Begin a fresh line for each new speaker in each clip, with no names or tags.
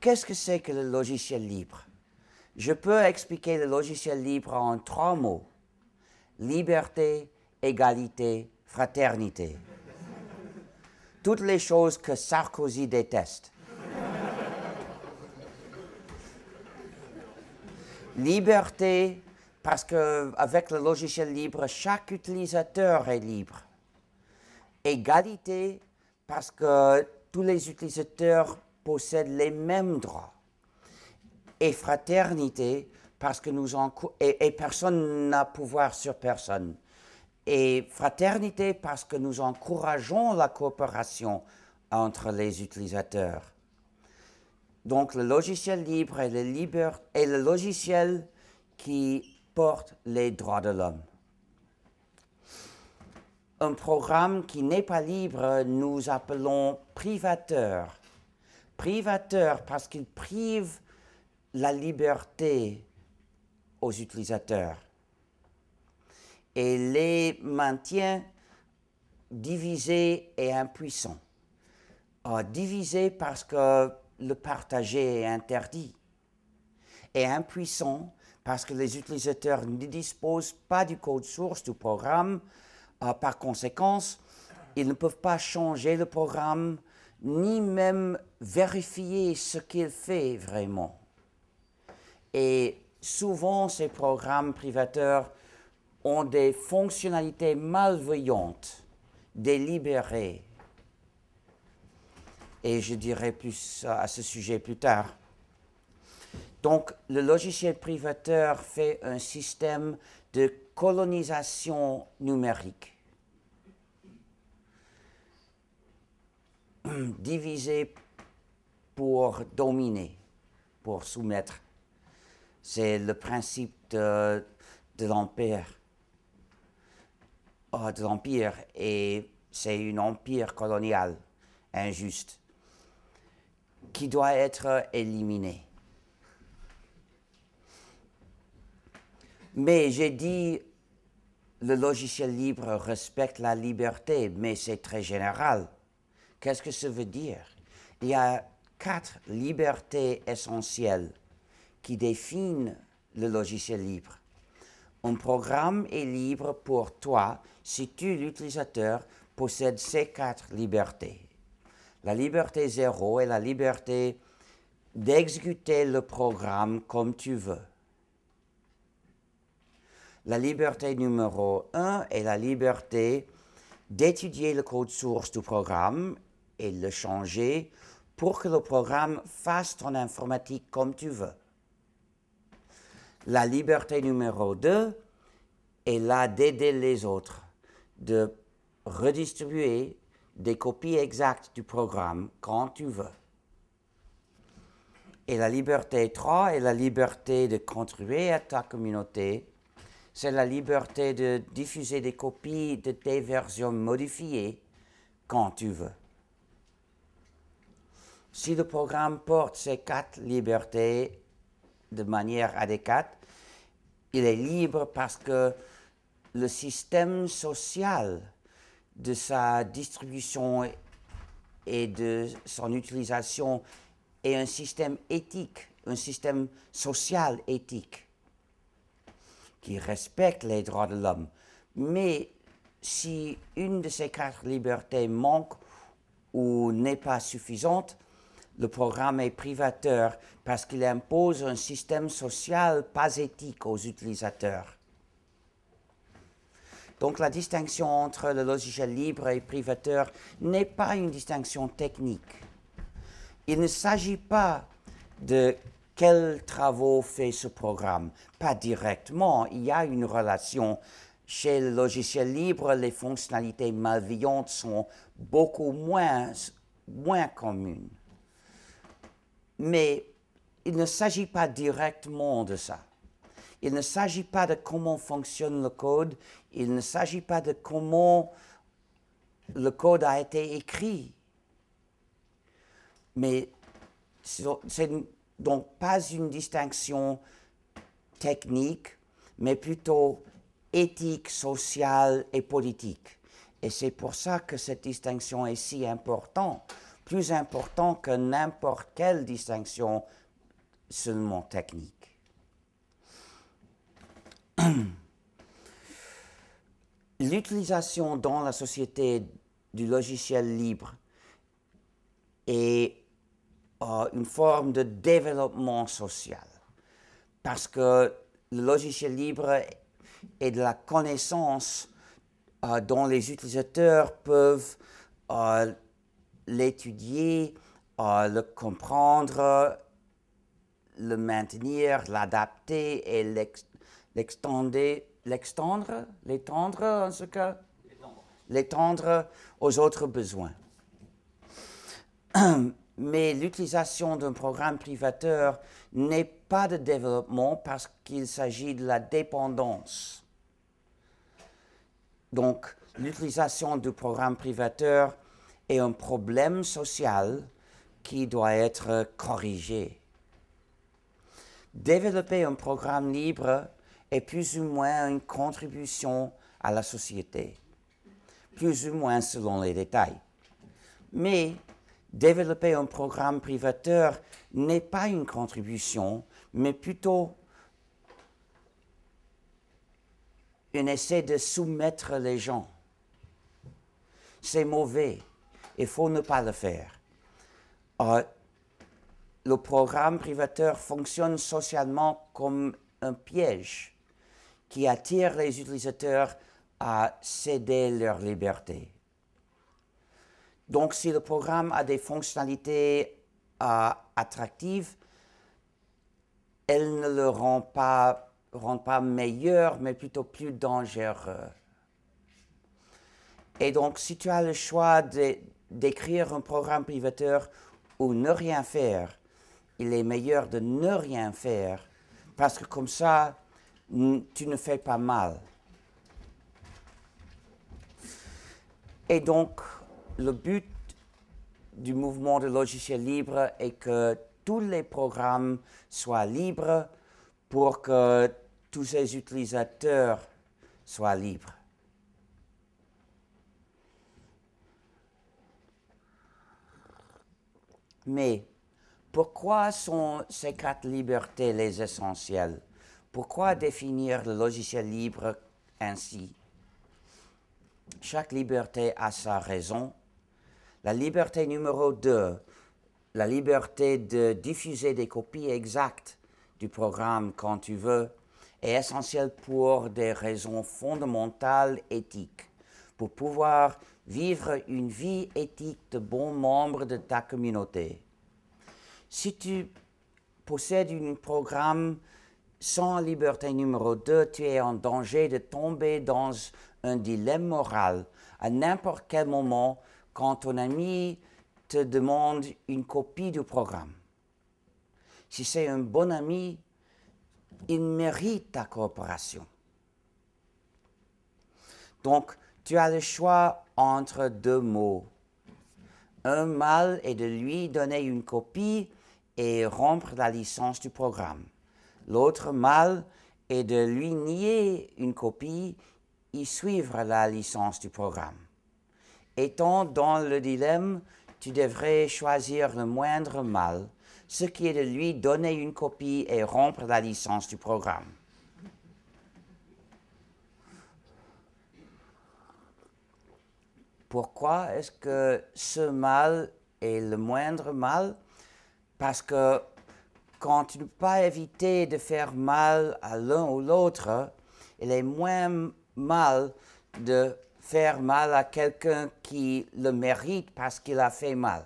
qu'est-ce que c'est que le logiciel libre? Je peux expliquer le logiciel libre en trois mots. Liberté, égalité, fraternité. Toutes les choses que Sarkozy déteste. Liberté, parce qu'avec le logiciel libre, chaque utilisateur est libre. Égalité, parce que tous les utilisateurs possèdent les mêmes droits. Et fraternité, parce que nous en, et, personne n'a pouvoir sur personne. Et fraternité, parce que nous encourageons la coopération entre les utilisateurs. Donc le logiciel libre, est le logiciel qui porte les droits de l'homme. Un programme qui n'est pas libre, nous appelons privateur. Privateur parce qu'il prive la liberté aux utilisateurs et les maintient divisés et impuissants. Euh, divisés parce que le partager est interdit et impuissants parce que les utilisateurs ne disposent pas du code source du programme. Euh, par conséquent, ils ne peuvent pas changer le programme ni même vérifier ce qu'il fait vraiment. Et souvent, ces programmes privateurs ont des fonctionnalités malveillantes, délibérées. Et je dirai plus à ce sujet plus tard. Donc, le logiciel privateur fait un système de colonisation numérique, divisé pour dominer, pour soumettre. C'est le principe de, l'empire. Oh, de l'empire, et c'est un empire colonial injuste qui doit être éliminé. Mais j'ai dit, le logiciel libre respecte la liberté, mais c'est très général. Qu'est-ce que ça veut dire? Il y a quatre libertés essentielles qui définissent le logiciel libre. Un programme est libre pour toi si tu, l'utilisateur, possèdes ces quatre libertés. La liberté zéro est la liberté d'exécuter le programme comme tu veux. La liberté numéro un est la liberté d'étudier le code source du programme et le changer pour que le programme fasse ton informatique comme tu veux. La liberté numéro 2 est là d'aider les autres, de redistribuer des copies exactes du programme quand tu veux. Et la liberté 3 est la liberté de contribuer à ta communauté c'est la liberté de diffuser des copies de tes versions modifiées quand tu veux. Si le programme porte ces quatre libertés de manière adéquate, il est libre parce que le système social de sa distribution et de son utilisation est un système éthique, un système social éthique qui respecte les droits de l'homme. Mais si une de ces quatre libertés manque ou n'est pas suffisante, le programme est privateur parce qu'il impose un système social pas éthique aux utilisateurs. Donc la distinction entre le logiciel libre et privateur n'est pas une distinction technique. Il ne s'agit pas de quels travaux fait ce programme Pas directement, il y a une relation. Chez le logiciel libre, les fonctionnalités malveillantes sont beaucoup moins, moins communes. Mais il ne s'agit pas directement de ça. Il ne s'agit pas de comment fonctionne le code, il ne s'agit pas de comment le code a été écrit. Mais c'est donc pas une distinction technique, mais plutôt éthique, sociale et politique. Et c'est pour ça que cette distinction est si importante plus important que n'importe quelle distinction seulement technique. L'utilisation dans la société du logiciel libre est euh, une forme de développement social parce que le logiciel libre est de la connaissance euh, dont les utilisateurs peuvent euh, l'étudier, le comprendre, le maintenir, l'adapter et l'extendre, l'étendre en ce cas, l'étendre aux autres besoins. Mais l'utilisation d'un programme privateur n'est pas de développement parce qu'il s'agit de la dépendance. Donc, l'utilisation du programme privateur est un problème social qui doit être corrigé. Développer un programme libre est plus ou moins une contribution à la société, plus ou moins selon les détails. Mais développer un programme privateur n'est pas une contribution, mais plutôt un essai de soumettre les gens. C'est mauvais. Il faut ne pas le faire. Euh, le programme privateur fonctionne socialement comme un piège qui attire les utilisateurs à céder leur liberté. Donc, si le programme a des fonctionnalités euh, attractives, elles ne le rendent pas, rendent pas meilleur, mais plutôt plus dangereux. Et donc, si tu as le choix d'écrire un programme privateur ou ne rien faire, il est meilleur de ne rien faire, parce que comme ça, tu ne fais pas mal. Et donc, le but du mouvement de logiciels libres est que tous les programmes soient libres pour que tous ces utilisateurs soient libres. Mais pourquoi sont ces quatre libertés les essentielles? Pourquoi définir le logiciel libre ainsi? Chaque liberté a sa raison. La liberté numéro 2, la liberté de diffuser des copies exactes du programme quand tu veux, est essentielle pour des raisons fondamentales éthiques, pour pouvoir vivre une vie éthique de bon membre de ta communauté. Si tu possèdes un programme sans liberté numéro 2, tu es en danger de tomber dans un dilemme moral à n'importe quel moment quand ton ami te demande une copie du programme. Si c'est un bon ami, il mérite ta coopération. Donc, tu as le choix entre deux mots. Un mal est de lui donner une copie et rompre la licence du programme. L'autre mal est de lui nier une copie et suivre la licence du programme. Étant dans le dilemme, tu devrais choisir le moindre mal, ce qui est de lui donner une copie et rompre la licence du programme. Pourquoi est-ce que ce mal est le moindre mal? Parce que quand tu ne peux pas éviter de faire mal à l'un ou l'autre, il est moins mal de faire mal à quelqu'un qui le mérite parce qu'il a fait mal.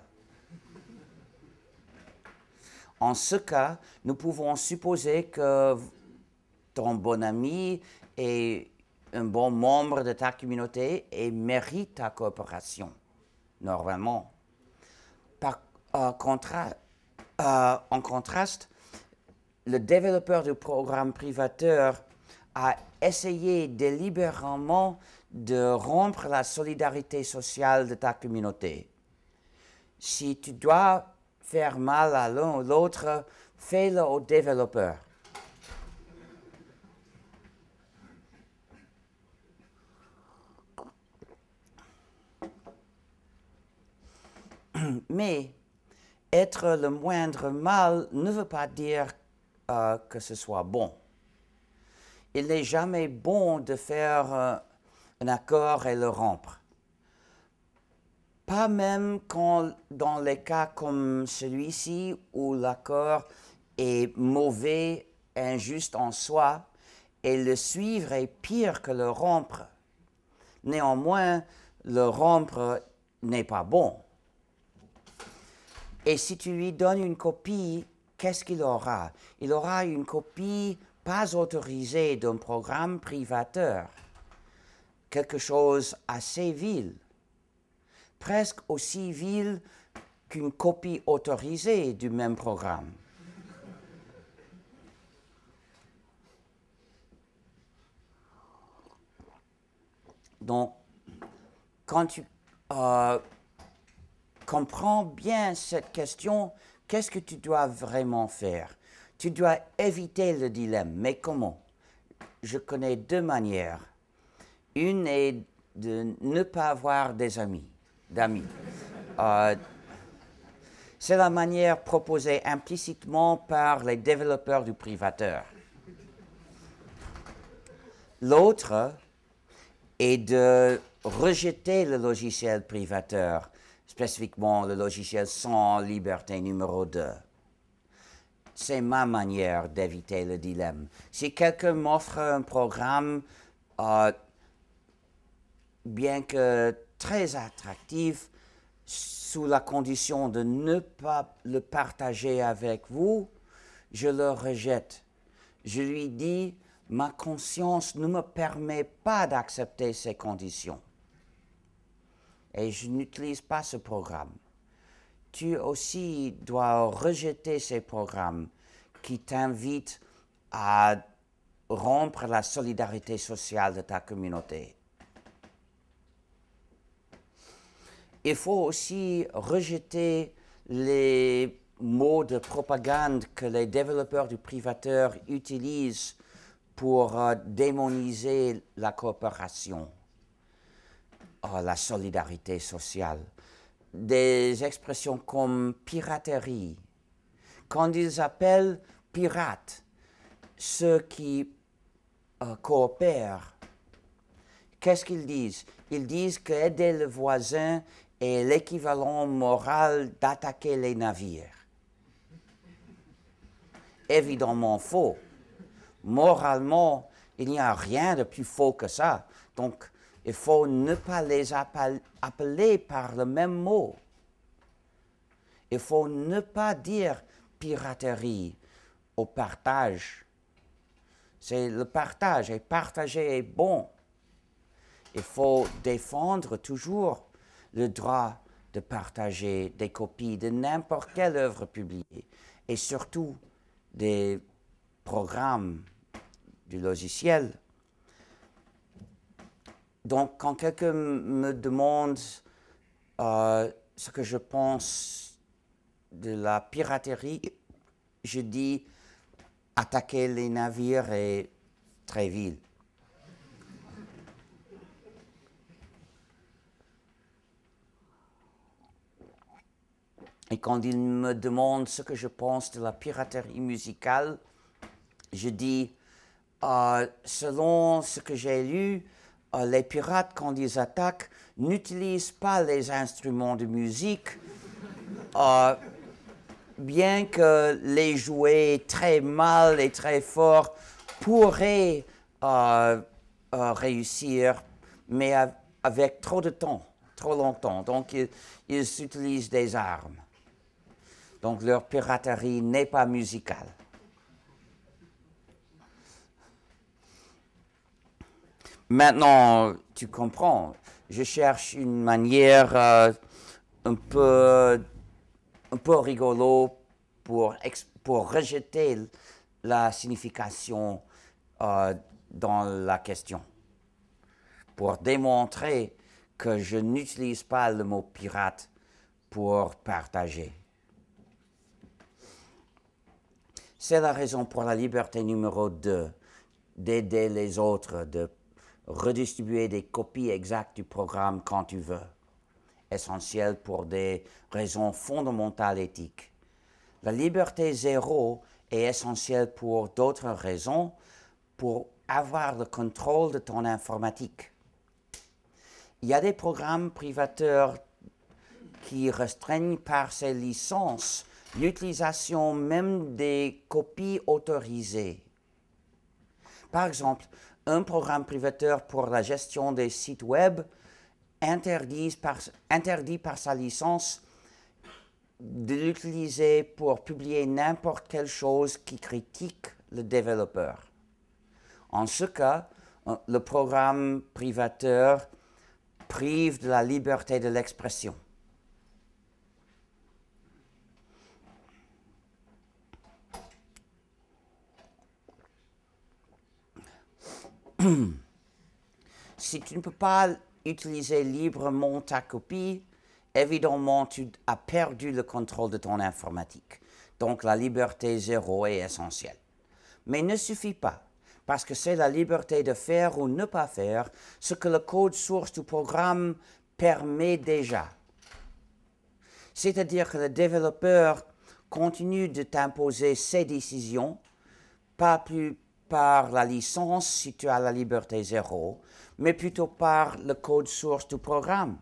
En ce cas, nous pouvons supposer que ton bon ami est un bon membre de ta communauté et mérite ta coopération, normalement. Par euh, euh, en contraste, le développeur du programme privateur a essayé délibérément de rompre la solidarité sociale de ta communauté. Si tu dois faire mal à l'un ou l'autre, fais-le au développeur. Mais être le moindre mal ne veut pas dire euh, que ce soit bon. Il n'est jamais bon de faire euh, un accord et le rompre. Pas même quand, dans les cas comme celui-ci où l'accord est mauvais, injuste en soi, et le suivre est pire que le rompre. Néanmoins, le rompre n'est pas bon. Et si tu lui donnes une copie, qu'est-ce qu'il aura? Il aura une copie pas autorisée d'un programme privateur, quelque chose assez vil, presque aussi vil qu'une copie autorisée du même programme. Donc, quand tu euh, comprends bien cette question, qu'est-ce que tu dois vraiment faire? Tu dois éviter le dilemme, mais comment? Je connais deux manières. Une est de ne pas avoir des amis, d'amis. Euh, c'est la manière proposée implicitement par les développeurs du privateur. L'autre est de rejeter le logiciel privateur, spécifiquement le logiciel sans liberté numéro 2. C'est ma manière d'éviter le dilemme. Si quelqu'un m'offre un programme, euh, bien que très attractif, sous la condition de ne pas le partager avec vous, je le rejette. Je lui dis, ma conscience ne me permet pas d'accepter ces conditions. Et je n'utilise pas ce programme. Tu aussi dois rejeter ces programmes qui t'invitent à rompre la solidarité sociale de ta communauté. Il faut aussi rejeter les mots de propagande que les développeurs du privateur utilisent pour euh, démoniser la coopération, oh, la solidarité sociale. Des expressions comme piraterie. Quand ils appellent pirates ceux qui euh, coopèrent, qu'est-ce qu'ils disent? Ils disent qu'aider le voisin est l'équivalent moral d'attaquer les navires. Évidemment faux moralement, il n'y a rien de plus faux que ça. Donc, il faut ne pas les appeler par le même mot. Il faut ne pas dire piraterie au partage. C'est le partage, et partager est bon. Il faut défendre toujours le droit de partager des copies de n'importe quelle œuvre publiée, et surtout des programmes du logiciel. Donc, quand quelqu'un me demande euh, ce que je pense de la piraterie, je dis attaquer les navires est très vil. Et quand il me demande ce que je pense de la piraterie musicale, je dis euh, selon ce que j'ai lu, les pirates, quand ils attaquent, n'utilisent pas les instruments de musique, euh, bien que les jouer très mal et très fort pourraient réussir, mais avec trop de temps, trop longtemps. Donc, ils utilisent des armes. Donc, leur piraterie n'est pas musicale. Maintenant, tu comprends, je cherche une manière euh, un, peu, un peu rigolo pour, pour rejeter la signification euh, dans la question, pour démontrer que je n'utilise pas le mot pirate pour partager. C'est la raison pour la liberté numéro 2, d'aider les autres, de redistribuer des copies exactes du programme quand tu veux. essentielle pour des raisons fondamentales éthiques. La liberté zéro est essentielle pour d'autres raisons, pour avoir le contrôle de ton informatique. Il y a des programmes privateurs qui restreignent par ces licences l'utilisation même des copies autorisées. Par exemple, un programme privateur pour la gestion des sites web interdit par, sa licence de l'utiliser pour publier n'importe quelle chose qui critique le développeur. En ce cas, le programme privateur prive de la liberté de l'expression. si tu ne peux pas utiliser librement ta copie, évidemment, tu as perdu le contrôle de ton informatique. Donc la liberté zéro est essentielle. Mais ne suffit pas, parce que c'est la liberté de faire ou ne pas faire ce que le code source du programme permet déjà. C'est-à-dire que le développeur continue de t'imposer ses décisions, pas plus par la licence si tu as la liberté zéro, mais plutôt par le code source du programme.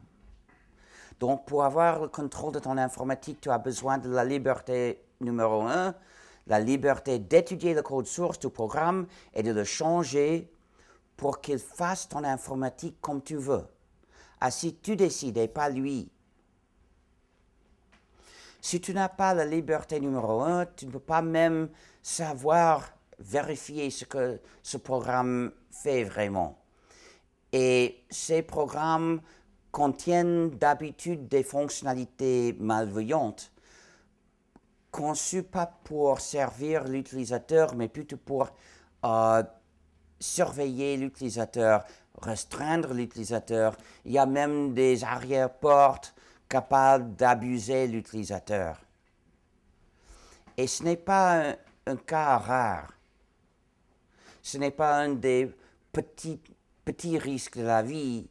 Donc, pour avoir le contrôle de ton informatique, tu as besoin de la liberté numéro un, la liberté d'étudier le code source du programme et de le changer pour qu'il fasse ton informatique comme tu veux. Ah, si tu décides et pas lui. Si tu n'as pas la liberté numéro un, tu ne peux pas même savoir vérifier ce que ce programme fait vraiment. Et ces programmes contiennent d'habitude des fonctionnalités malveillantes, conçues pas pour servir l'utilisateur, mais plutôt pour euh, surveiller l'utilisateur, restreindre l'utilisateur. Il y a même des arrière-portes capables d'abuser l'utilisateur. Et ce n'est pas un cas rare ce n'est pas un des petits, petits risques de la vie.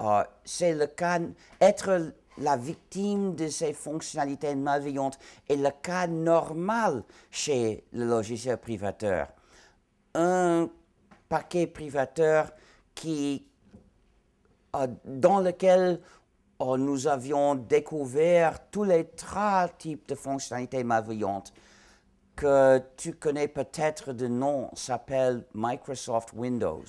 Euh, c'est le cas, être la victime de ces fonctionnalités malveillantes est le cas normal chez le logiciel privateur. Un paquet privateur qui, euh, dans lequel euh, nous avions découvert tous les trois types de fonctionnalités malveillantes que tu connais peut-être de nom s'appelle Microsoft Windows.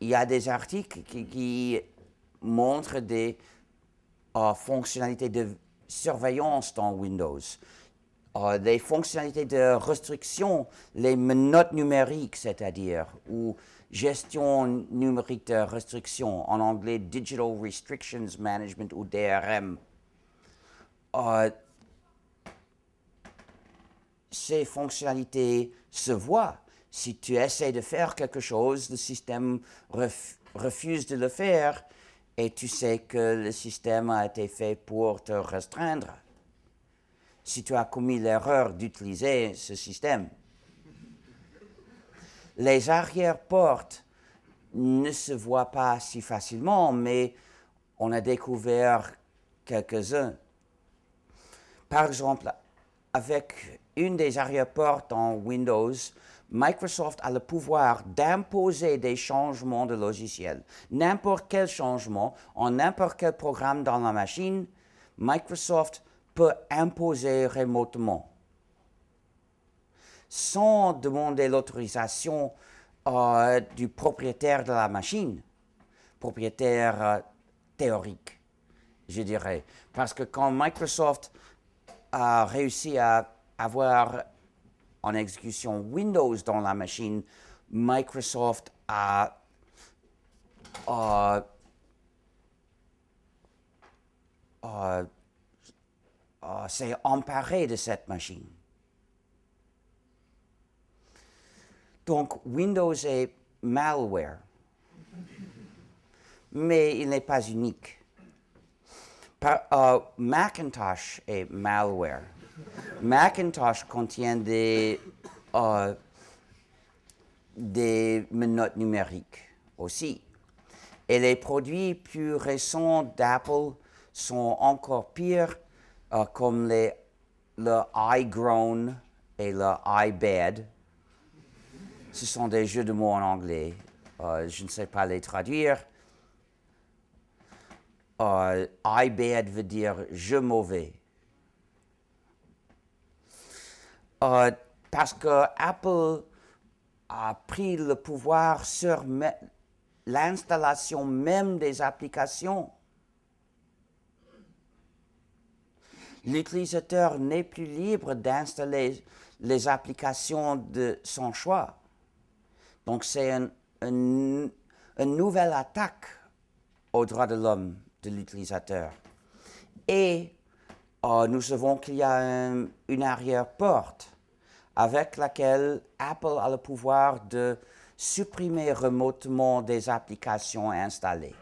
Il y a des articles qui, montrent des euh, fonctionnalités de surveillance dans Windows, euh, des fonctionnalités de restriction, les menottes numériques, c'est-à-dire, ou gestion numérique de restriction, en anglais Digital Restrictions Management ou DRM. Ces fonctionnalités se voient. Si tu essaies de faire quelque chose, le système refuse de le faire et tu sais que le système a été fait pour te restreindre. Si tu as commis l'erreur d'utiliser ce système. Les arrière-portes ne se voient pas si facilement, mais on a découvert quelques-uns. Par exemple, avec une des arrière-portes en Windows, Microsoft a le pouvoir d'imposer des changements de logiciel. N'importe quel changement en n'importe quel programme dans la machine, Microsoft peut imposer remotement sans demander l'autorisation euh, du propriétaire de la machine, propriétaire euh, théorique, je dirais. Parce que quand Microsoft a réussi à avoir en exécution Windows dans la machine, Microsoft a, s'est emparé de cette machine. Donc Windows est malware, mais il n'est pas unique. Euh, Macintosh est malware. Macintosh contient des, euh, des menottes numériques aussi. Et les produits plus récents d'Apple sont encore pires, euh, comme le iGrown et le iBad. Ce sont des jeux de mots en anglais. Euh, je ne sais pas les traduire. Uh, veut dire je mauvais. Uh, parce que Apple a pris le pouvoir sur l'installation même des applications. L'utilisateur n'est plus libre d'installer les applications de son choix. Donc c'est une nouvelle attaque aux droits de l'homme de l'utilisateur. Et euh, nous savons qu'il y a une arrière-porte avec laquelle Apple a le pouvoir de supprimer remotement des applications installées.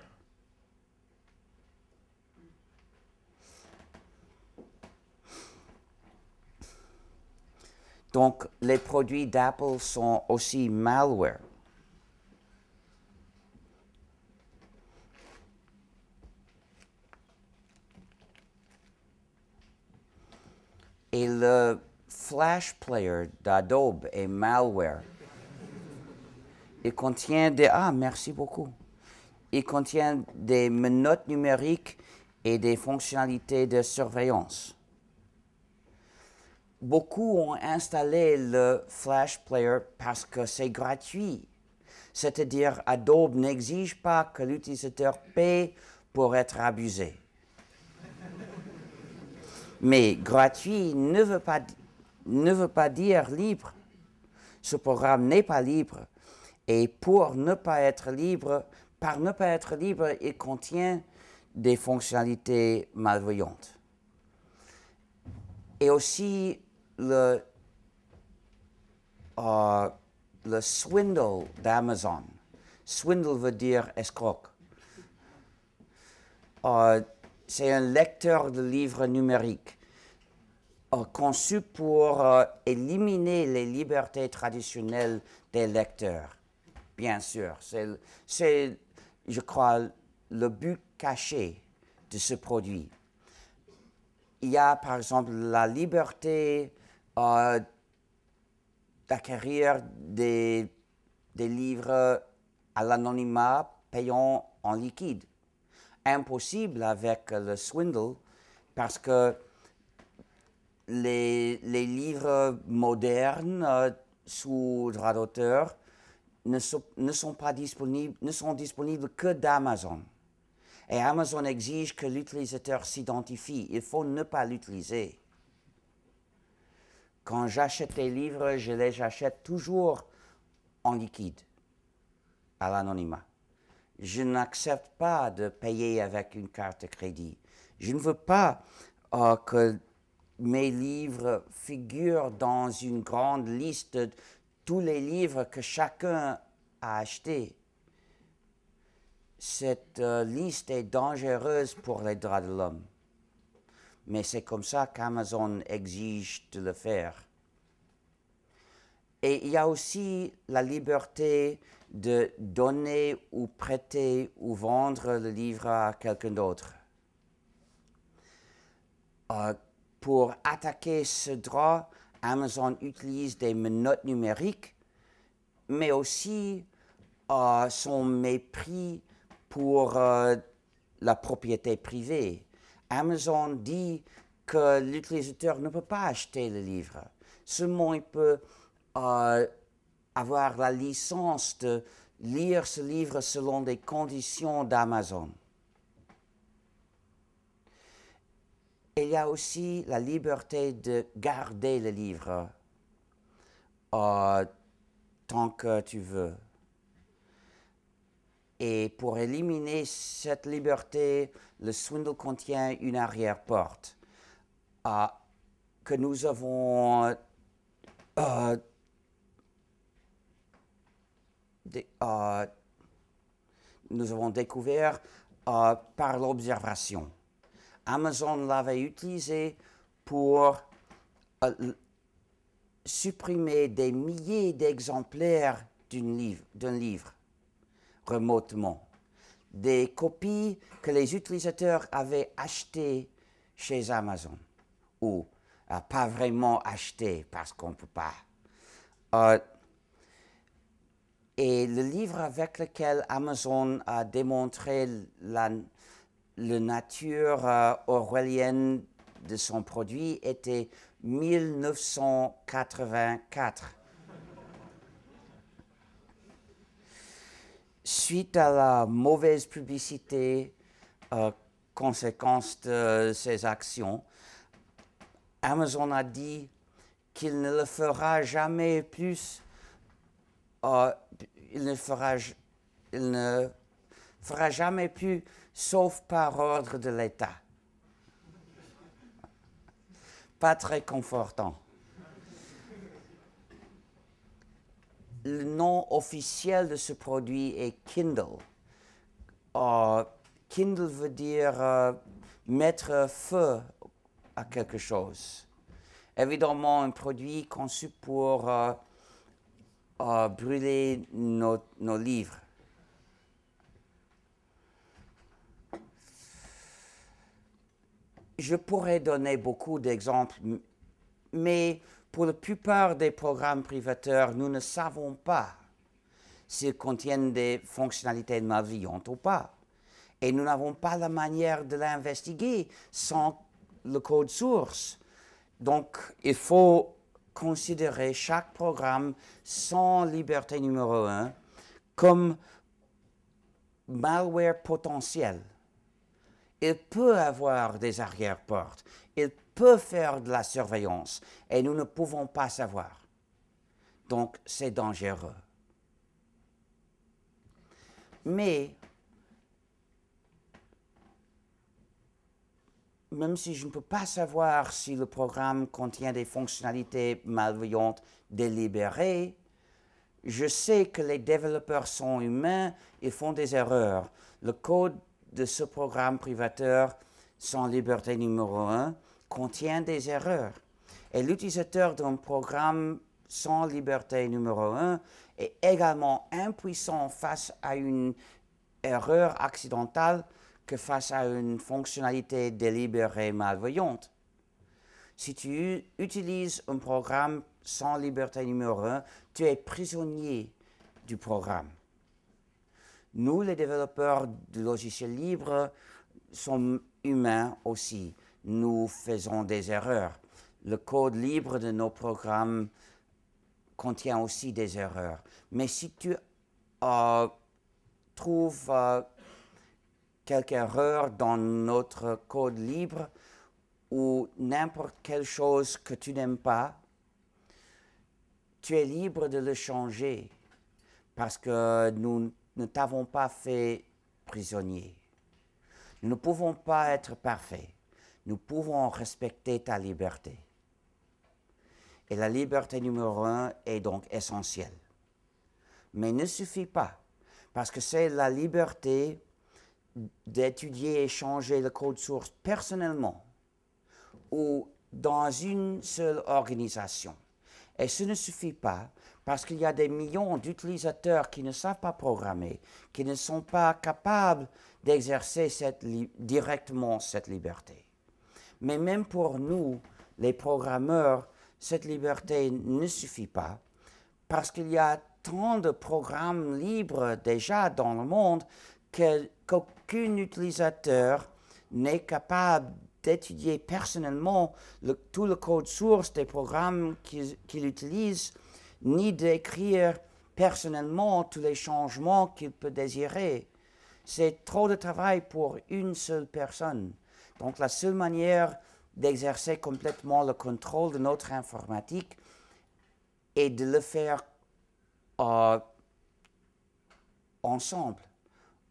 Donc, les produits d'Apple sont aussi malware. Et le Flash Player d'Adobe est malware. Il contient des... Ah, merci beaucoup. Il contient des menottes numériques et des fonctionnalités de surveillance. Beaucoup ont installé le Flash Player parce que c'est gratuit. C'est-à-dire, Adobe n'exige pas que l'utilisateur paie pour être abusé. Mais gratuit ne veut pas, ne veut pas dire libre. Ce programme n'est pas libre. Et pour ne pas être libre, par ne pas être libre, il contient des fonctionnalités malveillantes. Et aussi le, euh, le swindle d'Amazon. Swindle veut dire escroc. Euh, c'est un lecteur de livres numériques euh, conçu pour euh, éliminer les libertés traditionnelles des lecteurs. Bien sûr, c'est, je crois, le but caché de ce produit. Il y a, par exemple, la liberté euh, d'acquérir des, des livres à l'anonymat payant en liquide impossible avec le swindle parce que les, livres modernes euh, sous droit d'auteur ne sont, disponibles, ne sont disponibles que d'Amazon. Et Amazon exige que l'utilisateur s'identifie. Il faut ne pas l'utiliser. Quand j'achète des livres, je les achète toujours en liquide, à l'anonymat je n'accepte pas de payer avec une carte de crédit. Je ne veux pas euh, que mes livres figurent dans une grande liste de tous les livres que chacun a achetés. Cette euh, liste est dangereuse pour les droits de l'homme. Mais c'est comme ça qu'Amazon exige de le faire. Et il y a aussi la liberté de donner ou prêter ou vendre le livre à quelqu'un d'autre. Euh, pour attaquer ce droit, Amazon utilise des menottes numériques, mais aussi euh, son mépris pour euh, la propriété privée. Amazon dit que l'utilisateur ne peut pas acheter le livre. Seulement, il peut avoir la licence de lire ce livre selon des conditions d'Amazon. Il y a aussi la liberté de garder le livre euh, tant que tu veux. Et pour éliminer cette liberté, le swindle contient une arrière-porte euh, que nous avons euh, euh, nous avons découvert euh, par l'observation. Amazon l'avait utilisé pour euh, supprimer des milliers d'exemplaires d'un livre, remotement. des copies que les utilisateurs avaient achetées chez Amazon, ou pas vraiment achetées parce qu'on ne peut pas. Euh, et le livre avec lequel Amazon a démontré la, nature euh, orwellienne de son produit était 1984. Suite à la mauvaise publicité, euh, conséquence de ses actions, Amazon a dit qu'il ne le fera jamais plus, il, ne fera, jamais plus, sauf par ordre de l'État. Pas très confortant. le nom officiel de ce produit est Kindle. Kindle veut dire euh, mettre feu à quelque chose. Évidemment, un produit conçu pour euh, brûler nos, nos livres. Je pourrais donner beaucoup d'exemples, mais pour la plupart des programmes privateurs, nous ne savons pas s'ils contiennent des fonctionnalités malveillantes ou pas. Et nous n'avons pas la manière de l'investiguer sans le code source. Donc, il faut considérer chaque programme sans liberté numéro un comme malware potentiel. Il peut avoir des arrière-portes. Il peut faire de la surveillance et nous ne pouvons pas savoir. Donc c'est dangereux. Mais même si je ne peux pas savoir si le programme contient des fonctionnalités malveillantes délibérées, je sais que les développeurs sont humains et font des erreurs. Le code de ce programme privateur sans liberté numéro un contient des erreurs. Et l'utilisateur d'un programme sans liberté numéro un est également impuissant face à une erreur accidentelle que face à une fonctionnalité délibérée malveillante. Si tu utilises un programme sans liberté numéro un, tu es prisonnier du programme. Nous, les développeurs de logiciels libres, sommes humains aussi nous faisons des erreurs. Le code libre de nos programmes contient aussi des erreurs. Mais si tu euh, trouves euh, quelque erreur dans notre code libre ou n'importe quelle chose que tu n'aimes pas, tu es libre de le changer parce que nous ne t'avons pas fait prisonnier. Nous ne pouvons pas être parfaits nous pouvons respecter ta liberté. Et la liberté numéro un est donc essentielle. Mais ne suffit pas, parce que c'est la liberté d'étudier et changer le code source personnellement ou dans une seule organisation. Et ce ne suffit pas parce qu'il y a des millions d'utilisateurs qui ne savent pas programmer, qui ne sont pas capables d'exercer directement cette liberté. Mais même pour nous, les programmeurs, cette liberté ne suffit pas parce qu'il y a tant de programmes libres déjà dans le monde qu'aucun utilisateur n'est capable d'étudier personnellement tout le code source des programmes qu'il utilise, ni d'écrire personnellement tous les changements qu'il peut désirer. C'est trop de travail pour une seule personne. Donc la seule manière d'exercer complètement le contrôle de notre informatique est de le faire euh, ensemble,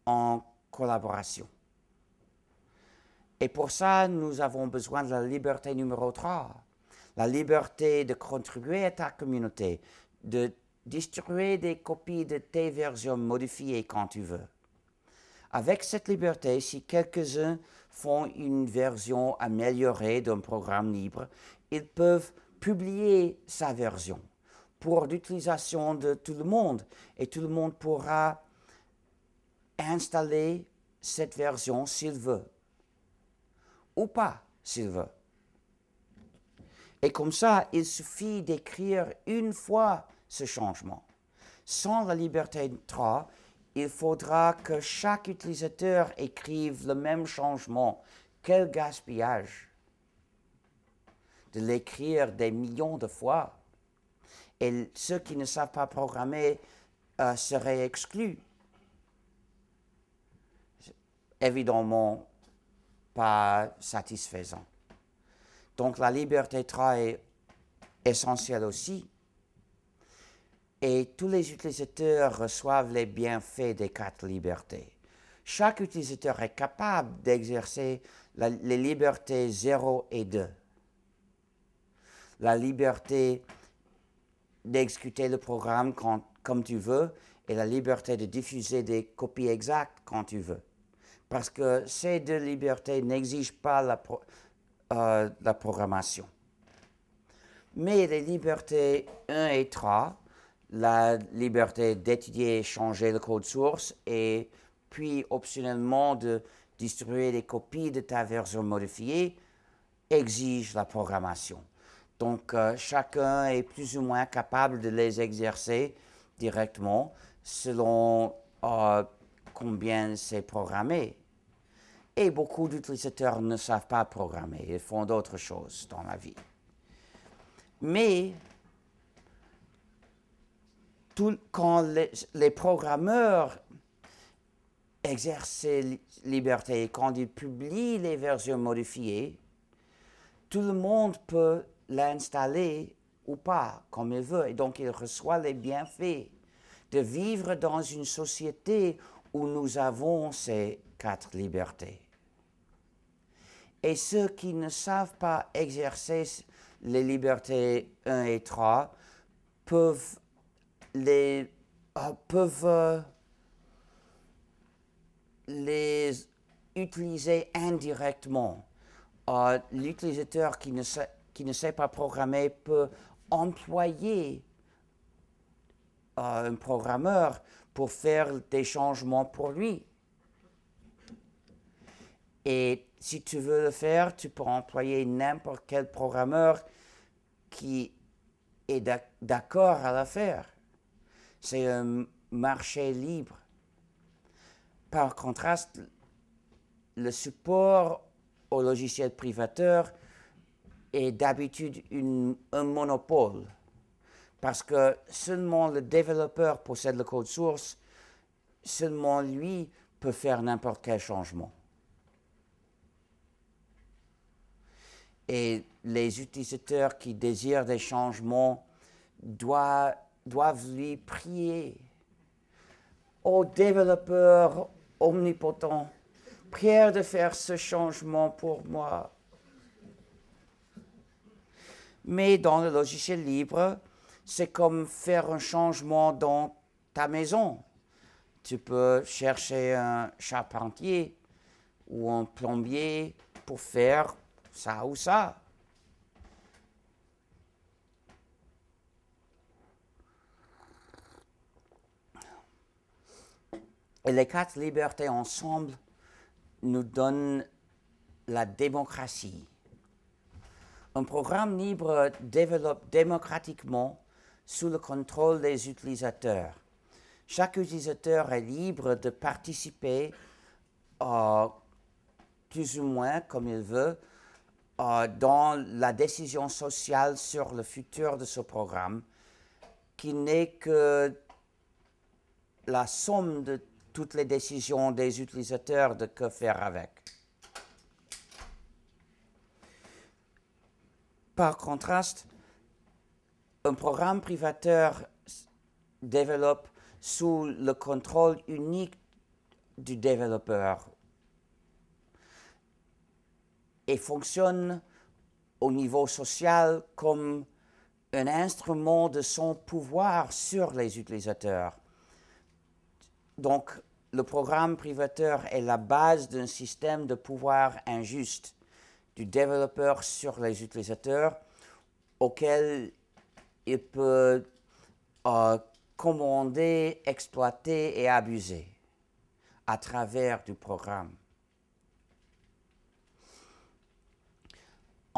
en collaboration. Et pour ça, nous avons besoin de la liberté numéro 3, la liberté de contribuer à ta communauté, de distribuer des copies de tes versions modifiées quand tu veux. Avec cette liberté, si quelques-uns font une version améliorée d'un programme libre, ils peuvent publier sa version pour l'utilisation de tout le monde et tout le monde pourra installer cette version s'il veut, ou pas s'il veut. Et comme ça, il suffit d'écrire une fois ce changement. Sans la liberté 3, il faudra que chaque utilisateur écrive le même changement. Quel gaspillage de l'écrire des millions de fois. Et ceux qui ne savent pas programmer euh, seraient exclus. Évidemment, pas satisfaisant. Donc la liberté 3 est essentielle aussi. Et tous les utilisateurs reçoivent les bienfaits des quatre libertés. Chaque utilisateur est capable d'exercer les libertés 0 et 2. La liberté d'exécuter le programme comme tu veux et la liberté de diffuser des copies exactes quand tu veux. Parce que ces deux libertés n'exigent pas la, euh, la programmation. Mais les libertés 1 et 3, la liberté d'étudier et changer le code source et puis optionnellement de distribuer des copies de ta version modifiée, exigent la programmation. Donc euh, chacun est plus ou moins capable de les exercer directement selon euh, combien c'est programmé. Et beaucoup d'utilisateurs ne savent pas programmer, ils font d'autres choses dans la vie. Mais quand les, programmeurs exercent ces libertés, quand ils publient les versions modifiées, tout le monde peut l'installer ou pas, comme il veut. Et donc il reçoit les bienfaits de vivre dans une société où nous avons ces quatre libertés. Et ceux qui ne savent pas exercer les libertés 1 et 3 peuvent les, euh, peuvent, euh, les utiliser indirectement. Euh, l'utilisateur qui, ne sait, qui ne sait pas programmer peut employer un programmeur pour faire des changements pour lui. Et si tu veux le faire, tu peux employer n'importe quel programmeur qui est d'accord à le faire. C'est un marché libre. Par contraste, le support au logiciel privateur est d'habitude un monopole parce que seulement le développeur possède le code source, seulement lui peut faire n'importe quel changement. Et les utilisateurs qui désirent des changements doivent, doivent lui prier. Ô développeur omnipotent, prière de faire ce changement pour moi. Mais dans le logiciel libre, c'est comme faire un changement dans ta maison. Tu peux chercher un charpentier ou un plombier pour faire ça ou ça. Et les quatre libertés ensemble nous donnent la démocratie. Un programme libre développe démocratiquement sous le contrôle des utilisateurs. Chaque utilisateur est libre de participer plus ou moins comme il veut euh, dans la décision sociale sur le futur de ce programme, qui n'est que la somme de toutes les décisions des utilisateurs de que faire avec. Par contraste, un programme privateur développe sous le contrôle unique du développeur et fonctionne au niveau social comme un instrument de son pouvoir sur les utilisateurs. Donc, le programme privateur est la base d'un système de pouvoir injuste du développeur sur les utilisateurs auquel il peut euh, commander, exploiter et abuser à travers du programme.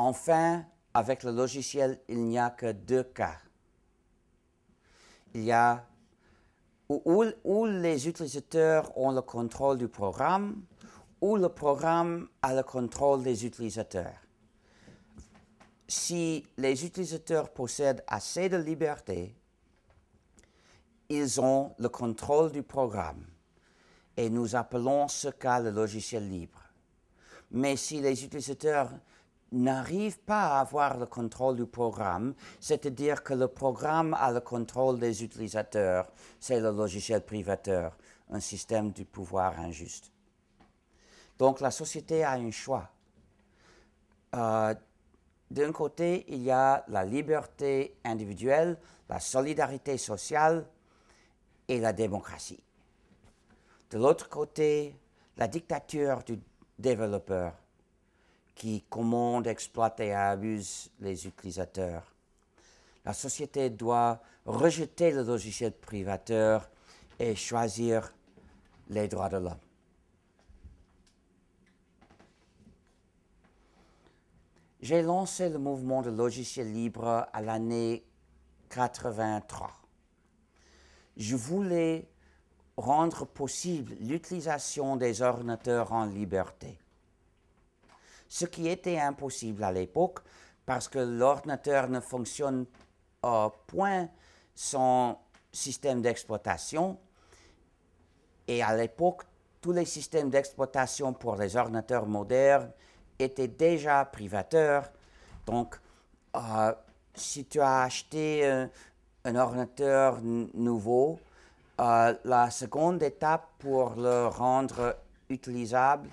Enfin, avec le logiciel, il n'y a que deux cas. Il y a où, les utilisateurs ont le contrôle du programme, ou le programme a le contrôle des utilisateurs. Si les utilisateurs possèdent assez de liberté, ils ont le contrôle du programme et nous appelons ce cas le logiciel libre. Mais si les utilisateurs n'arrivent pas à avoir le contrôle du programme, c'est-à-dire que le programme a le contrôle des utilisateurs, c'est le logiciel privateur, un système du pouvoir injuste. Donc la société a un choix. Euh, d'un côté, il y a la liberté individuelle, la solidarité sociale et la démocratie. De l'autre côté, la dictature du développeur qui commande, exploite et abuse les utilisateurs. La société doit rejeter le logiciel privateur et choisir les droits de l'homme. J'ai lancé le mouvement de logiciel libre à l'année 83. Je voulais rendre possible l'utilisation des ordinateurs en liberté. Ce qui était impossible à l'époque parce que l'ordinateur ne fonctionne au point sans système d'exploitation. Et à l'époque, tous les systèmes d'exploitation pour les ordinateurs modernes étaient déjà privateurs. Donc, euh, si tu as acheté un ordinateur nouveau, euh, la seconde étape pour le rendre utilisable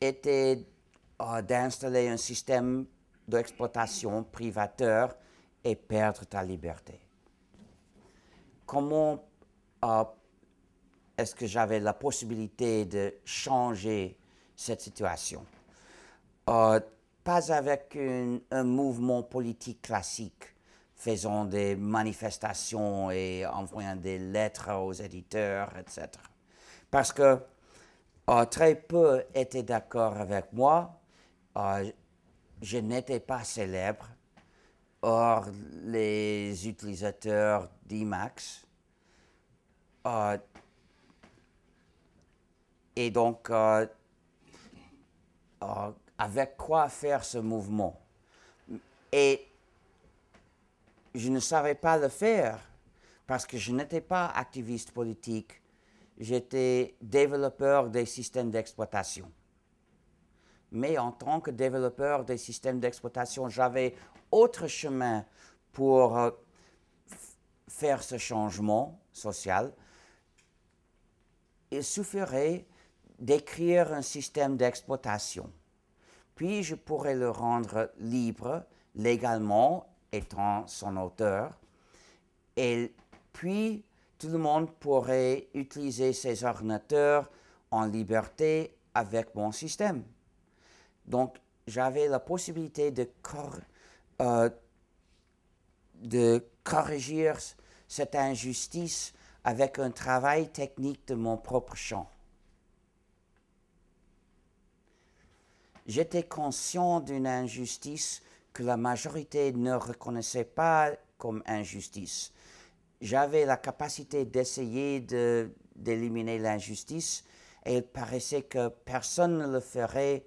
était euh, d'installer un système d'exploitation privateur et perdre ta liberté. Comment euh, est-ce que j'avais la possibilité de changer cette situation? pas avec un mouvement politique classique faisant des manifestations et envoyant des lettres aux éditeurs, etc. Parce que euh, très peu étaient d'accord avec moi. Euh, je n'étais pas célèbre. Or, les utilisateurs d'IMAX. Euh, et donc, avec quoi faire ce mouvement? Et je ne savais pas le faire parce que je n'étais pas activiste politique. J'étais développeur des systèmes d'exploitation. Mais en tant que développeur des systèmes d'exploitation, j'avais autre chemin pour euh, faire ce changement social. Il suffirait d'écrire un système d'exploitation. Puis je pourrais le rendre libre légalement étant son auteur. Et puis, tout le monde pourrait utiliser ces ordinateurs en liberté avec mon système. Donc, j'avais la possibilité de, euh, de corriger cette injustice avec un travail technique de mon propre champ. J'étais conscient d'une injustice que la majorité ne reconnaissait pas comme injustice. J'avais la capacité d'essayer d'éliminer l'injustice et il paraissait que personne ne le ferait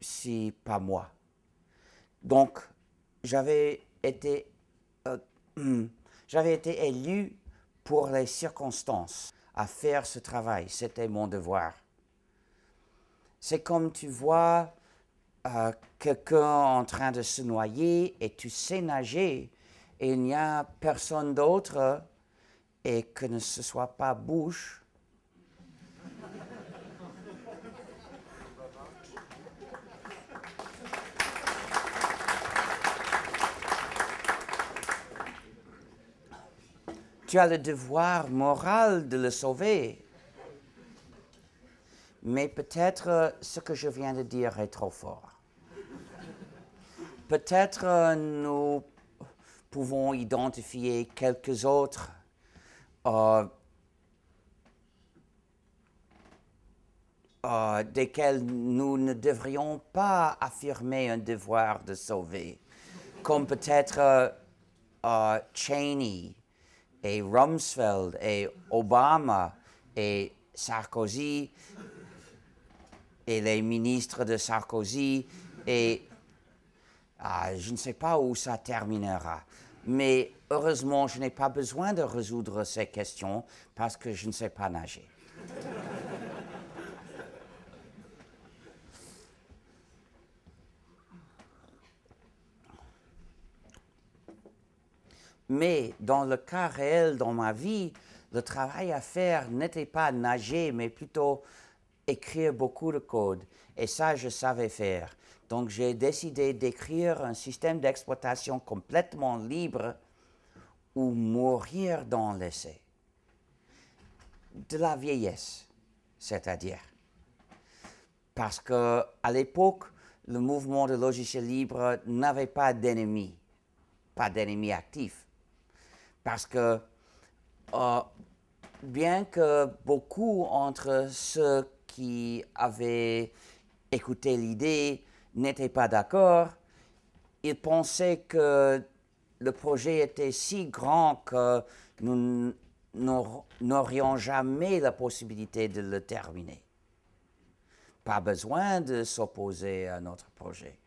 si pas moi. Donc, j'avais été, euh, j'avais été élu pour les circonstances à faire ce travail. C'était mon devoir. C'est comme tu vois quelqu'un en train de se noyer et tu sais nager il n'y a personne d'autre et que ne ce soit pas bouche. tu as le devoir moral de le sauver. Mais peut-être ce que je viens de dire est trop fort. Peut-être euh, nous pouvons identifier quelques autres euh, euh, desquels nous ne devrions pas affirmer un devoir de sauver, comme peut-être euh, Cheney et Rumsfeld et Obama et Sarkozy et les ministres de Sarkozy et ah, je ne sais pas où ça terminera. Mais heureusement, je n'ai pas besoin de résoudre ces questions parce que je ne sais pas nager. Mais dans le cas réel, dans ma vie, le travail à faire n'était pas nager, mais plutôt écrire beaucoup de code. Et ça, je savais faire. Donc, j'ai décidé d'écrire un système d'exploitation complètement libre ou mourir dans l'essai. De la vieillesse, c'est-à-dire. Parce que à l'époque, le mouvement de logiciels libres n'avait pas d'ennemis, pas d'ennemis actifs parce que euh, bien que beaucoup entre ceux qui avaient écouté l'idée n'étaient pas d'accord, ils pensaient que le projet était si grand que nous n'aurions jamais la possibilité de le terminer. Pas besoin de s'opposer à notre projet.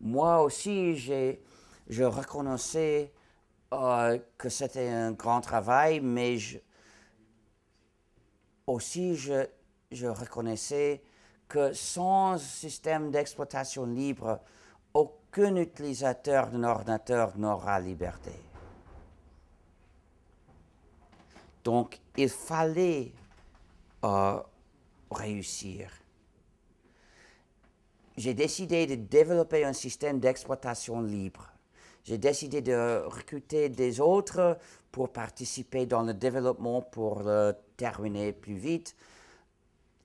Moi aussi, je reconnaissais euh, que c'était un grand travail, mais aussi je, je, reconnaissais que sans système d'exploitation libre, aucun utilisateur d'un ordinateur n'aura liberté. Donc il fallait euh, réussir. J'ai décidé de développer un système d'exploitation libre j'ai décidé de recruter des autres pour participer dans le développement pour le terminer plus vite.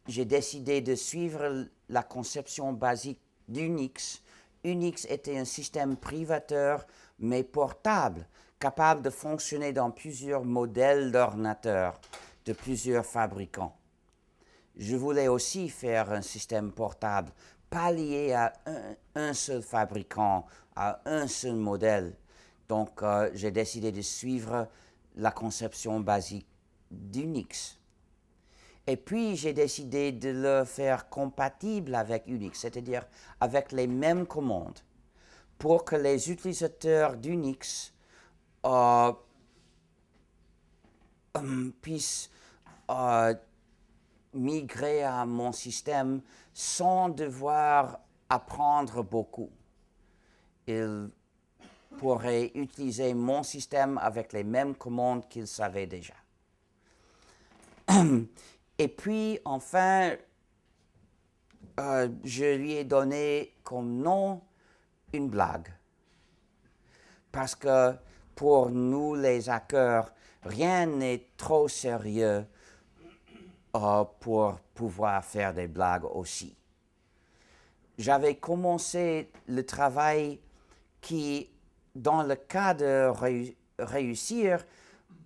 J'ai décidé de suivre la conception basique d'Unix. Unix était un système privateur mais portable, capable de fonctionner dans plusieurs modèles d'ordinateurs de plusieurs fabricants. Je voulais aussi faire un système portable, pas lié à un seul fabricant à un seul modèle. Donc, euh, j'ai décidé de suivre la conception basique d'Unix. Et puis, j'ai décidé de le faire compatible avec Unix, c'est-à-dire avec les mêmes commandes, pour que les utilisateurs d'Unix euh, hum, puissent euh, migrer à mon système sans devoir apprendre beaucoup il pourrait utiliser mon système avec les mêmes commandes qu'il savait déjà. Et puis, enfin, euh, je lui ai donné comme nom une blague. Parce que pour nous, les hackers, rien n'est trop sérieux euh, pour pouvoir faire des blagues aussi. J'avais commencé le travail qui, dans le cas de réussir,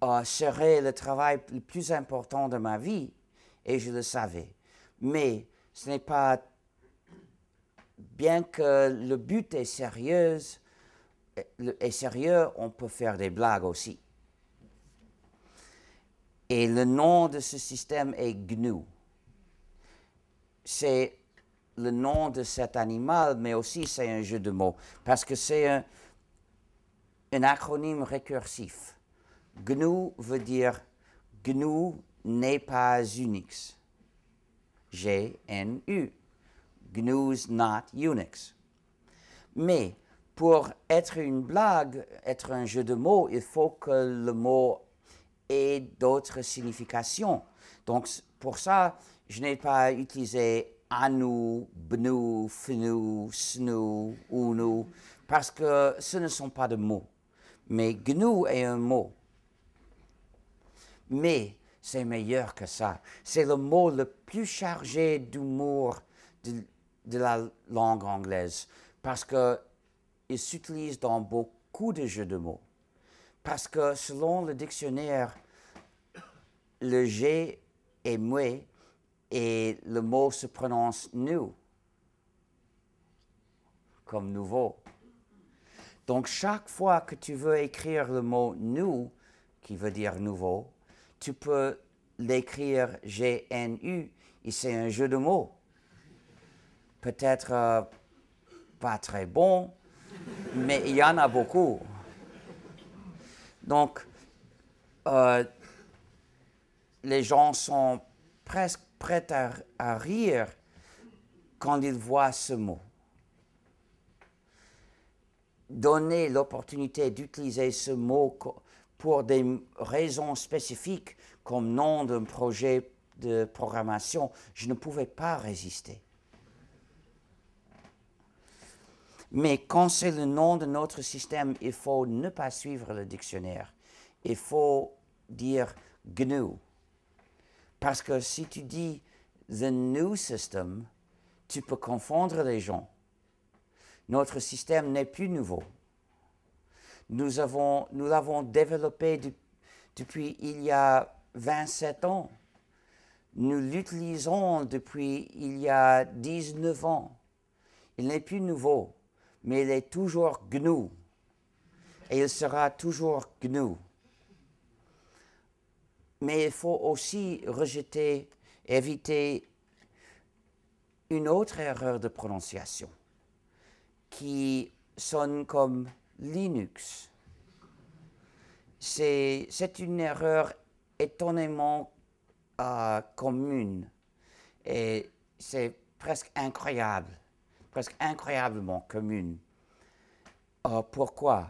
euh, serait le travail le plus important de ma vie, et je le savais. Mais ce n'est pas, bien que le but est sérieux, est sérieux, on peut faire des blagues aussi. Et le nom de ce système est GNU. C'est le nom de cet animal, mais aussi c'est un jeu de mots, parce que c'est un, acronyme récursif. GNU veut dire GNU n'est pas Unix. G-N-U. GNU's not Unix. Mais pour être une blague, être un jeu de mots, il faut que le mot ait d'autres significations. Donc pour ça, je n'ai pas utilisé Anu, Bnu, Fnu, Snu, Unu, parce que ce ne sont pas de mots. Mais GNU est un mot. Mais c'est meilleur que ça. C'est le mot le plus chargé d'humour de, la langue anglaise, parce qu'il s'utilise dans beaucoup de jeux de mots. Parce que selon le dictionnaire, le G est muet et le mot se prononce new, comme nouveau. Donc chaque fois que tu veux écrire le mot new, qui veut dire nouveau, tu peux l'écrire G-N-U, et c'est un jeu de mots. Peut-être euh, pas très bon, mais il y en a beaucoup. Donc, euh, les gens sont presque prêts à, rire quand ils voient ce mot. Donner l'opportunité d'utiliser ce mot pour des raisons spécifiques comme nom d'un projet de programmation, je ne pouvais pas résister. Mais quand c'est le nom de notre système, il faut ne pas suivre le dictionnaire. Il faut dire GNU. Parce que si tu dis the new system, tu peux confondre les gens. Notre système n'est plus nouveau. Nous avons, nous l'avons développé depuis il y a 27 ans. Nous l'utilisons depuis il y a 19 ans. Il n'est plus nouveau mais il est toujours GNU. Et il sera toujours GNU. Mais il faut aussi rejeter, éviter une autre erreur de prononciation qui sonne comme Linux. C'est une erreur étonnamment euh, commune et c'est presque incroyable presque incroyablement commune. Euh, pourquoi?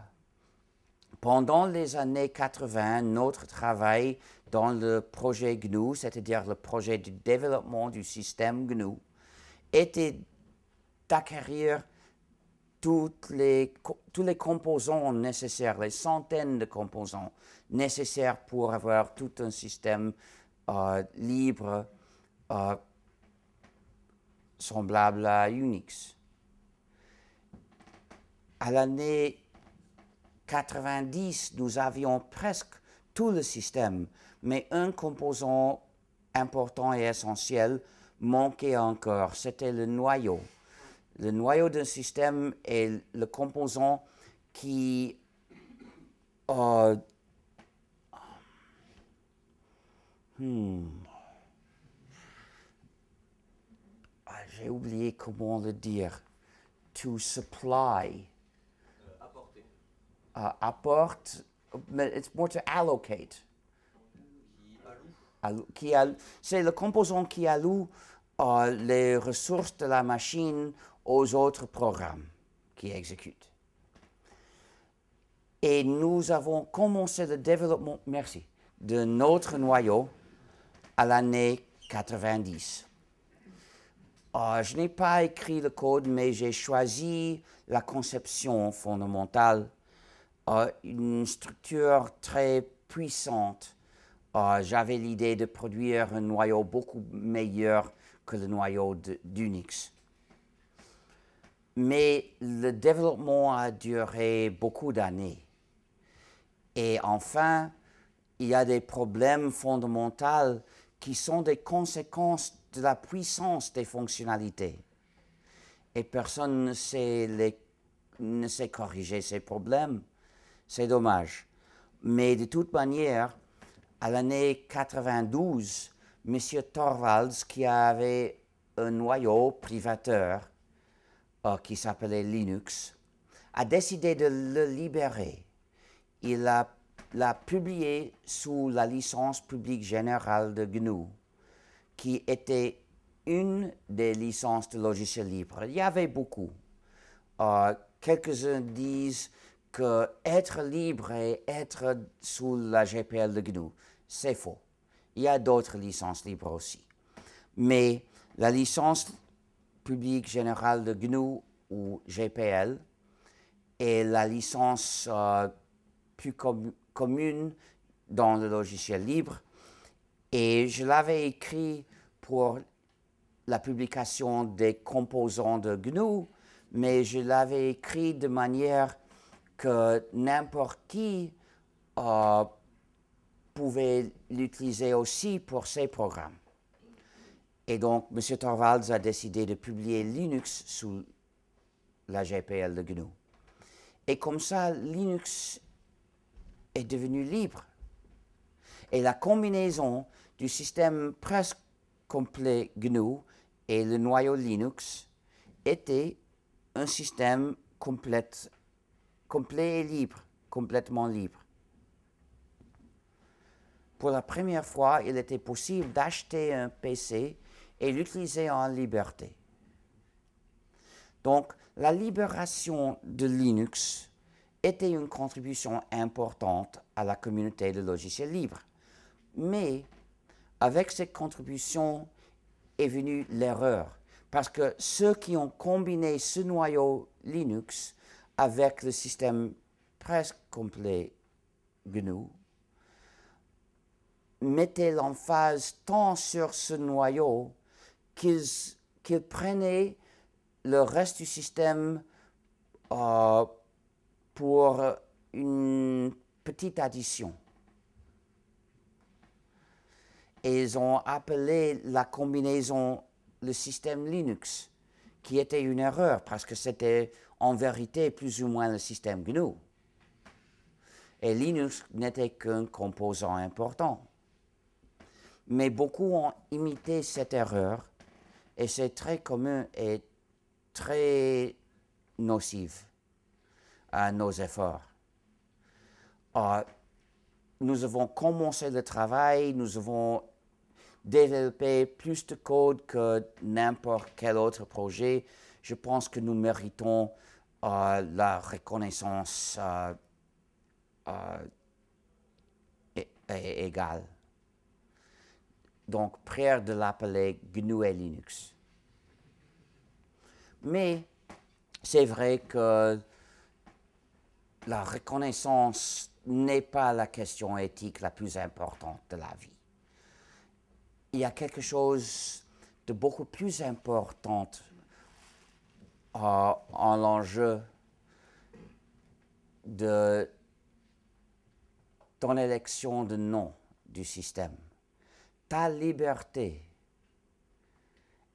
Pendant les années 80, notre travail dans le projet GNU, c'est-à-dire le projet de développement du système GNU, était d'acquérir les, tous les composants nécessaires, les centaines de composants nécessaires pour avoir tout un système euh, libre euh, semblable à Unix à l'année 90, nous avions presque tout le système, mais un composant important et essentiel manquait encore, c'était le noyau. Le noyau d'un système est le composant qui... Euh, hmm. ah, J'ai oublié comment le dire. To supply uh, apporte, mais it's more to allocate. Qui c'est le composant qui alloue uh, les ressources de la machine aux autres programmes qui exécutent. Et nous avons commencé le développement, merci, de notre noyau à l'année 90. Uh, je n'ai pas écrit le code, mais j'ai choisi la conception fondamentale une structure très puissante. J'avais l'idée de produire un noyau beaucoup meilleur que le noyau d'Unix. Mais le développement a duré beaucoup d'années. Et enfin, il y a des problèmes fondamentaux qui sont des conséquences de la puissance des fonctionnalités. Et personne ne sait, corriger ces problèmes. C'est dommage. Mais de toute manière, à l'année 92, M. Torvalds, qui avait un noyau privateur euh, qui s'appelait Linux, a décidé de le libérer. Il l'a publié sous la licence publique générale de GNU, qui était une des licences de logiciels libres. Il y avait beaucoup. Euh, quelques-uns disent que être libre et être sous la GPL de GNU, c'est faux. Il y a d'autres licences libres aussi. Mais la licence publique générale de GNU ou GPL est la licence euh, plus commune dans le logiciel libre. Et je l'avais écrit pour la publication des composants de GNU, mais je l'avais écrit de manière que n'importe qui euh, pouvait l'utiliser aussi pour ses programmes. Et donc, M. Torvalds a décidé de publier Linux sous la GPL de GNU. Et comme ça, Linux est devenu libre. Et la combinaison du système presque complet GNU et le noyau Linux était un système complet, complet et libre, complètement libre. Pour la première fois, il était possible d'acheter un PC et l'utiliser en liberté. Donc, la libération de Linux était une contribution importante à la communauté de logiciels libres. Mais avec cette contribution est venue l'erreur, parce que ceux qui ont combiné ce noyau Linux avec le système presque complet GNU mettaient l'emphase tant sur ce noyau qu'ils prenaient le reste du système euh, pour une petite addition. Et ils ont appelé la combinaison le système Linux, qui était une erreur parce que c'était en vérité plus ou moins le système GNU. Et Linux n'était qu'un composant important. Mais beaucoup ont imité cette erreur et c'est très commun et très nocif à nos efforts. Ah, nous avons commencé le travail, nous avons développé plus de code que n'importe quel autre projet. Je pense que nous méritons euh, la reconnaissance euh, égale. Donc, prière de l'appeler GNU Linux. Mais c'est vrai que la reconnaissance n'est pas la question éthique la plus importante de la vie. Il y a quelque chose de beaucoup plus important en l'enjeu de ton élection de nom du système ta liberté.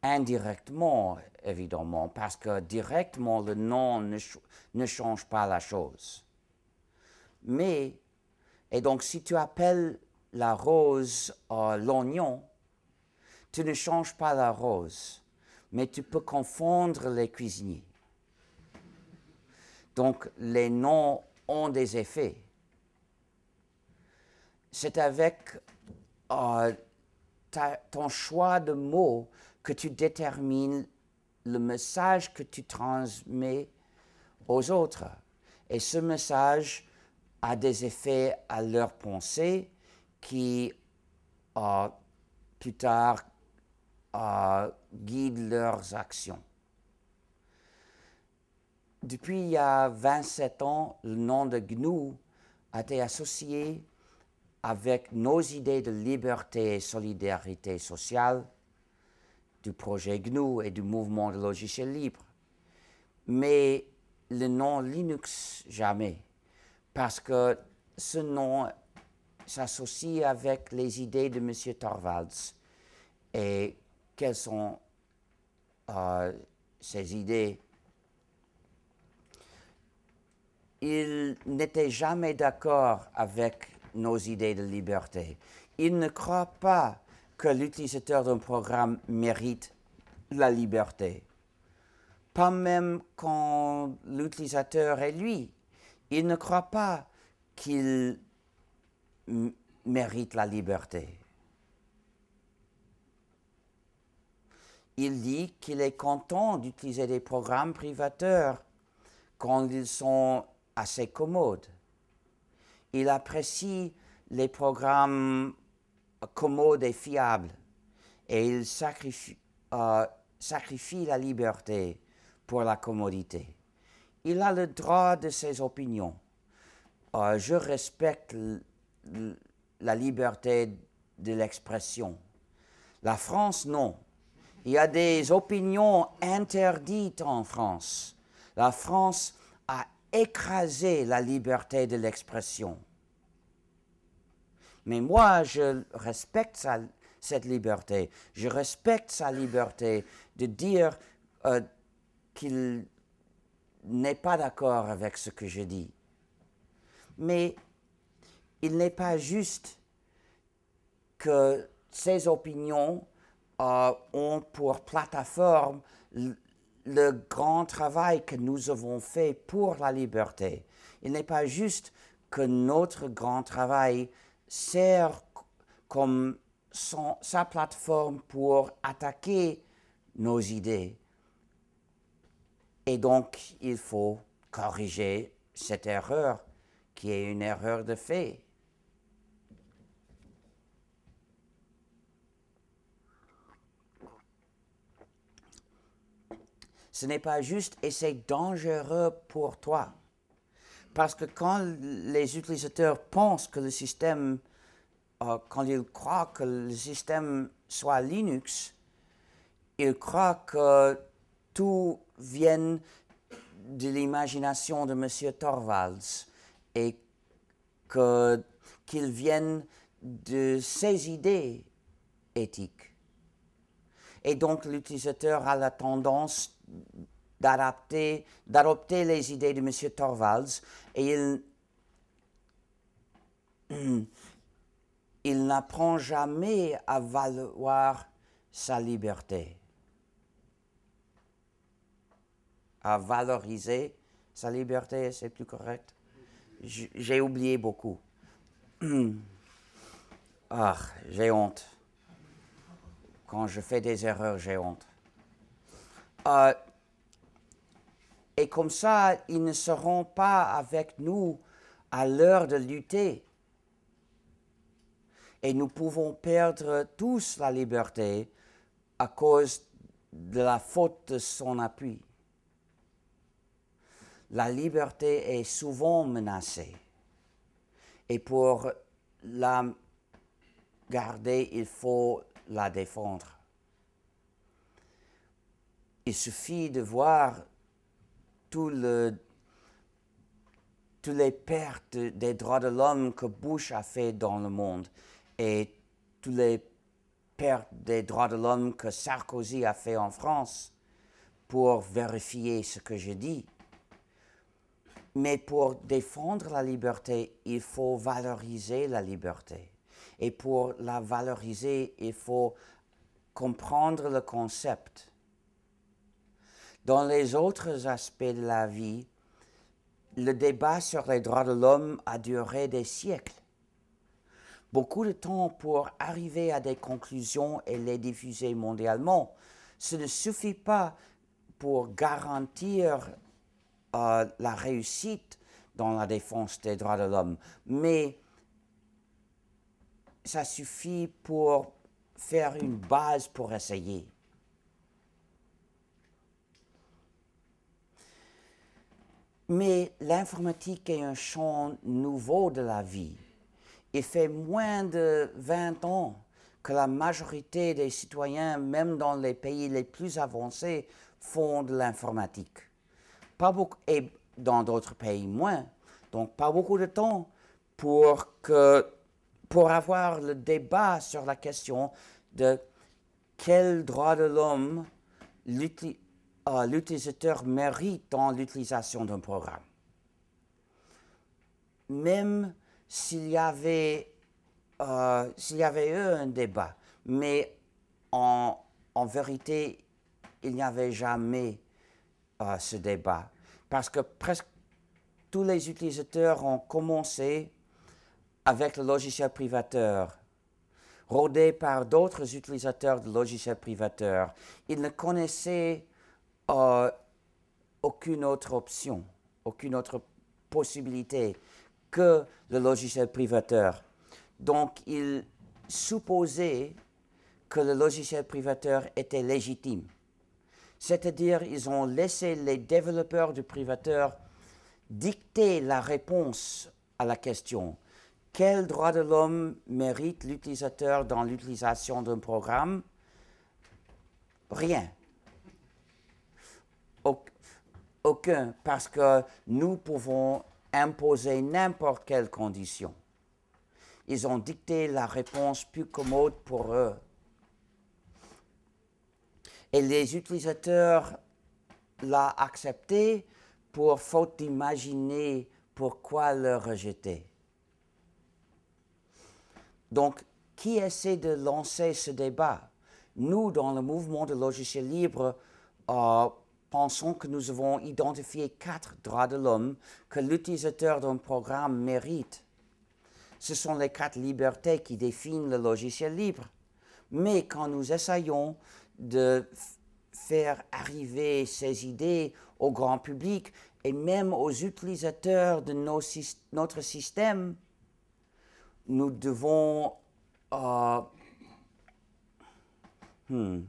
Indirectement, évidemment, parce que directement, le nom ne, change pas la chose. Mais, et donc si tu appelles la rose euh, l'oignon, tu ne changes pas la rose, mais tu peux confondre les cuisiniers. Donc les noms ont des effets. C'est avec euh, ton choix de mots que tu détermines le message que tu transmets aux autres. Et ce message a des effets à leur pensée qui, euh, plus tard, euh, guident leurs actions. Depuis il y a 27 ans, le nom de GNU a été associé avec nos idées de liberté et solidarité sociale du projet GNU et du mouvement de logiciels libres. Mais le nom Linux, jamais, parce que ce nom s'associe avec les idées de M. Torvalds. Et quelles sont euh, ces idées? Il n'était jamais d'accord avec nos idées de liberté. Il ne croit pas que l'utilisateur d'un programme mérite la liberté. Pas même quand l'utilisateur est lui. Il ne croit pas qu'il mérite la liberté. Il dit qu'il est content d'utiliser des programmes privateurs quand ils sont assez commodes il apprécie les programmes commodes et fiables et il sacrifie, euh, sacrifie la liberté pour la commodité. Il a le droit de ses opinions. Euh, je respecte la liberté de l'expression. La France, non. Il y a des opinions interdites en France. La France écraser la liberté de l'expression. Mais moi, je respecte cette liberté. Je respecte sa liberté de dire euh, qu'il n'est pas d'accord avec ce que je dis. Mais il n'est pas juste que ses opinions euh, ont pour plateforme le grand travail que nous avons fait pour la liberté. Il n'est pas juste que notre grand travail sert comme sa plateforme pour attaquer nos idées. Et donc, il faut corriger cette erreur qui est une erreur de fait. Ce n'est pas juste et c'est dangereux pour toi. Parce que quand les utilisateurs pensent que le système, euh, quand ils croient que le système soit Linux, ils croient que tout vient de l'imagination de M. Torvalds et que, qu'ils viennent de ses idées éthiques. Et donc l'utilisateur a la tendance d'adapter, d'adopter les idées de M. Torvalds et il, il n'apprend jamais à valoir sa liberté, à valoriser sa liberté, c'est plus correct? J'ai oublié beaucoup. Ah, j'ai honte. Quand je fais des erreurs, j'ai honte. Euh, et comme ça, ils ne seront pas avec nous à l'heure de lutter. Et nous pouvons perdre tous la liberté à cause de la faute de son appui. La liberté est souvent menacée. Et pour la garder, il faut la défendre. Il suffit de voir toutes les pertes des droits de l'homme que Bush a fait dans le monde et toutes les pertes des droits de l'homme que Sarkozy a fait en France pour vérifier ce que je dis. Mais pour défendre la liberté, il faut valoriser la liberté. Et pour la valoriser, il faut comprendre le concept. Dans les autres aspects de la vie, le débat sur les droits de l'homme a duré des siècles. Beaucoup de temps pour arriver à des conclusions et les diffuser mondialement. Ce ne suffit pas pour garantir euh, la réussite dans la défense des droits de l'homme, mais ça suffit pour faire une base pour essayer. Mais l'informatique est un champ nouveau de la vie. Il fait moins de 20 ans que la majorité des citoyens, même dans les pays les plus avancés, font de l'informatique. Pas beaucoup, et dans d'autres pays moins. Donc pas beaucoup de temps pour, que, pour avoir le débat sur la question de quel droit de l'homme l'utilisateur mérite dans l'utilisation d'un programme. Même s'il y avait, euh, s'il y avait eu un débat, mais en, vérité, il n'y avait jamais euh, ce débat, parce que presque tous les utilisateurs ont commencé avec le logiciel privateur, rodé par d'autres utilisateurs de logiciels privateurs. Ils ne connaissaient aucune autre option, aucune autre possibilité que le logiciel privateur. Donc, il supposait que le logiciel privateur était légitime. C'est-à-dire, ils ont laissé les développeurs du privateur dicter la réponse à la question quel droit de l'homme mérite l'utilisateur dans l'utilisation d'un programme? Rien. Aucun, parce que nous pouvons imposer n'importe quelle condition. Ils ont dicté la réponse plus commode pour eux. Et les utilisateurs l'ont accepté pour faute d'imaginer pourquoi le rejeter. Donc, qui essaie de lancer ce débat? Nous, dans le mouvement de logiciels libres, euh, pensons que nous avons identifié quatre droits de l'homme que l'utilisateur d'un programme mérite. Ce sont les quatre libertés qui définissent le logiciel libre. Mais quand nous essayons de faire arriver ces idées au grand public et même aux utilisateurs de notre système, nous devons uh, hmm,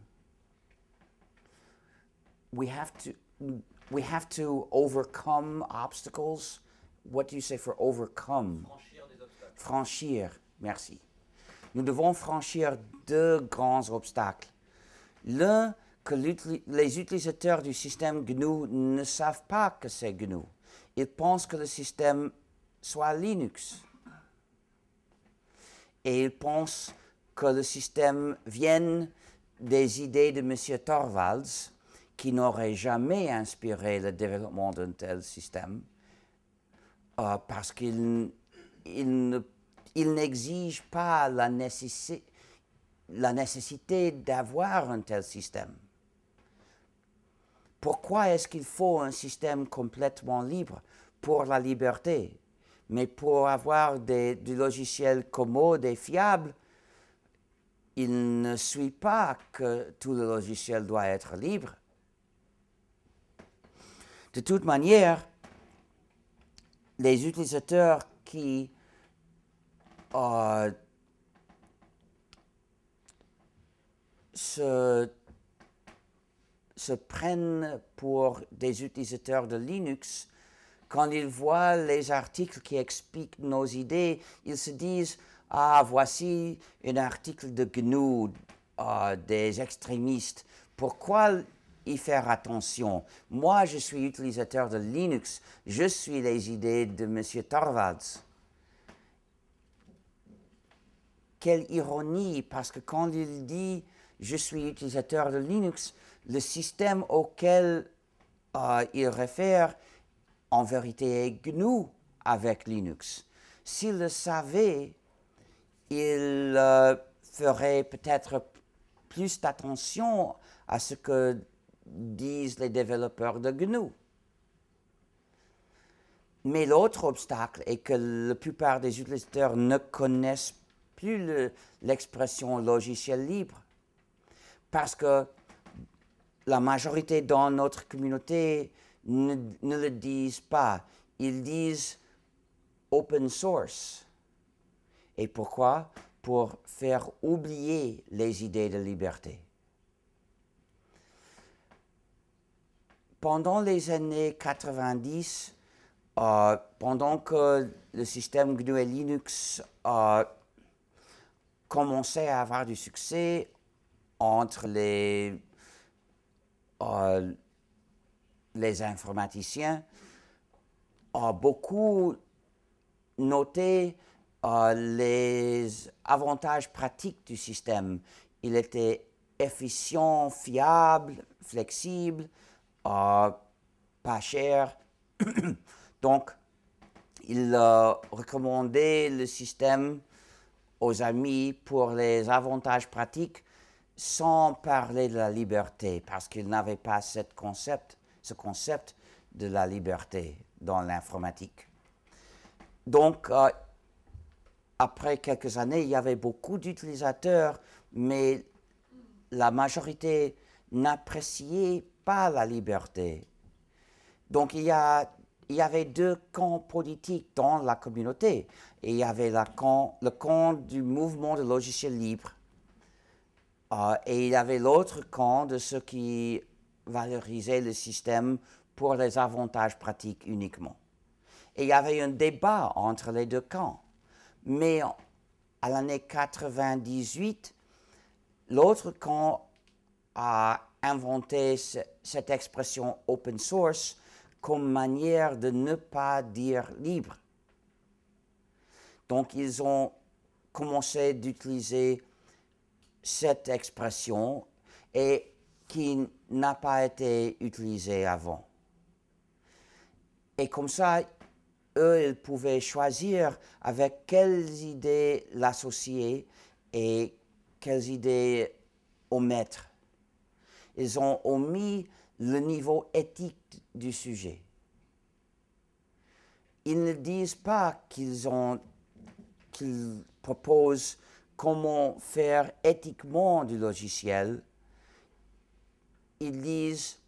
we have to we have to overcome obstacles. What do you say for overcome?
Franchir des obstacles.
Franchir, merci. Nous devons franchir deux grands obstacles. L'un, que les utilisateurs du système GNU ne savent pas que c'est GNU. Ils pensent que le système soit Linux et ils pensent que le système vienne des idées de M. Torvalds, qui n'aurait jamais inspiré le développement d'un tel système, euh, parce qu'il n'exige pas la, la nécessité d'avoir un tel système. Pourquoi est-ce qu'il faut un système complètement libre Pour la liberté? Mais pour avoir des, du logiciel commode et fiable, il ne suit pas que tout le logiciel doit être libre. De toute manière, les utilisateurs qui euh, se, se prennent pour des utilisateurs de Linux quand ils voient les articles qui expliquent nos idées, ils se disent Ah, voici un article de GNU euh, des extrémistes. Pourquoi y faire attention? Moi, je suis utilisateur de Linux. Je suis les idées de M. Torvalds. Quelle ironie, parce que quand il dit je suis utilisateur de Linux, le système auquel euh, il réfère en vérité GNU avec Linux. S'il le savait, il euh, ferait peut-être plus d'attention à ce que disent les développeurs de GNU. Mais l'autre obstacle est que la plupart des utilisateurs ne connaissent plus l'expression logiciel libre. Parce que la majorité dans notre communauté ne, le disent pas. Ils disent open source. Et pourquoi? Pour faire oublier les idées de liberté. Pendant les années 90, euh, pendant que le système GNU et Linux euh, commençait à avoir du succès entre les, euh, les informaticiens ont beaucoup noté euh, les avantages pratiques du système. Il était efficient, fiable, flexible, euh, pas cher. Donc, il a recommandé le système aux amis pour les avantages pratiques sans parler de la liberté, parce qu'il n'avait pas ce concept ce concept de la liberté dans l'informatique. Donc, euh, après quelques années, il y avait beaucoup d'utilisateurs, mais la majorité n'appréciait pas la liberté. Donc, il y, a, il y avait deux camps politiques dans la communauté. Et il y avait le camp du mouvement de logiciels libres. Euh, et il y avait l'autre camp de ceux qui valoriser le système pour les avantages pratiques uniquement. Et il y avait un débat entre les deux camps. Mais à l'année 98, l'autre camp a inventé cette expression open source comme manière de ne pas dire libre. Donc ils ont commencé d'utiliser cette expression et qui n'a pas été utilisé avant. Et comme ça, eux, ils pouvaient choisir avec quelles idées l'associer et quelles idées omettre. Ils ont omis le niveau éthique du sujet. Ils ne disent pas qu'ils qu'ils proposent comment faire éthiquement du logiciel. Ils disent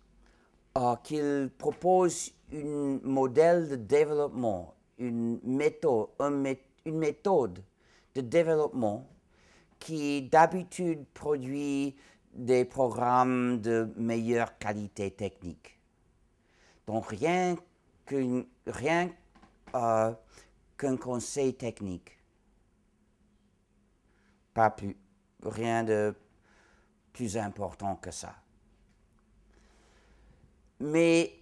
euh, qu'ils proposent un modèle de développement, une méthode, une méthode de développement qui d'habitude produit des programmes de meilleure qualité technique. Donc rien qu'un rien, euh, qu'un conseil technique. Pas plus, rien de plus important que ça. Mais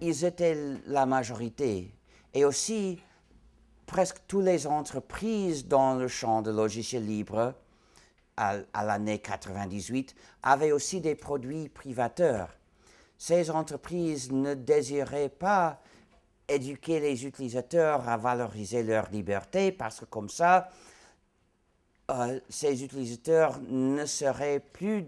ils étaient la majorité. Et aussi, presque toutes les entreprises dans le champ de logiciels libres à, l'année 98 avaient aussi des produits privateurs. Ces entreprises ne désiraient pas éduquer les utilisateurs à valoriser leur liberté parce que comme ça, euh, ces utilisateurs ne seraient plus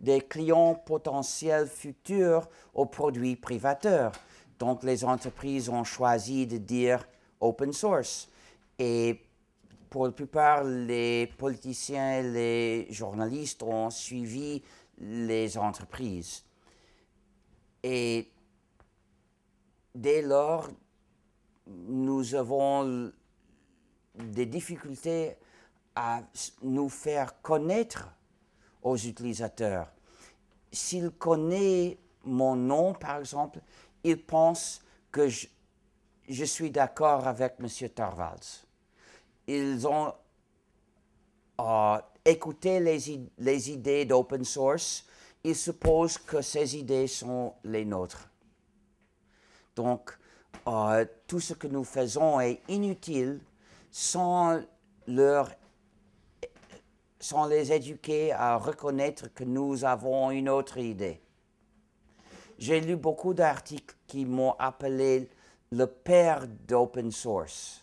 des clients potentiels futurs aux produits privateurs. Donc les entreprises ont choisi de dire open source. Et pour la plupart, les politiciens et les journalistes ont suivi les entreprises. Et dès lors, nous avons des difficultés à nous faire connaître aux utilisateurs. S'ils connaissent mon nom, par exemple, ils pensent que je, suis d'accord avec M. Torvalds. Ils ont euh, écouté les, les idées d'open source. Ils supposent que ces idées sont les nôtres. Donc, euh, tout ce que nous faisons est inutile sans, leur, sans les éduquer à reconnaître que nous avons une autre idée. J'ai lu beaucoup d'articles qui m'ont appelé le père d'open source.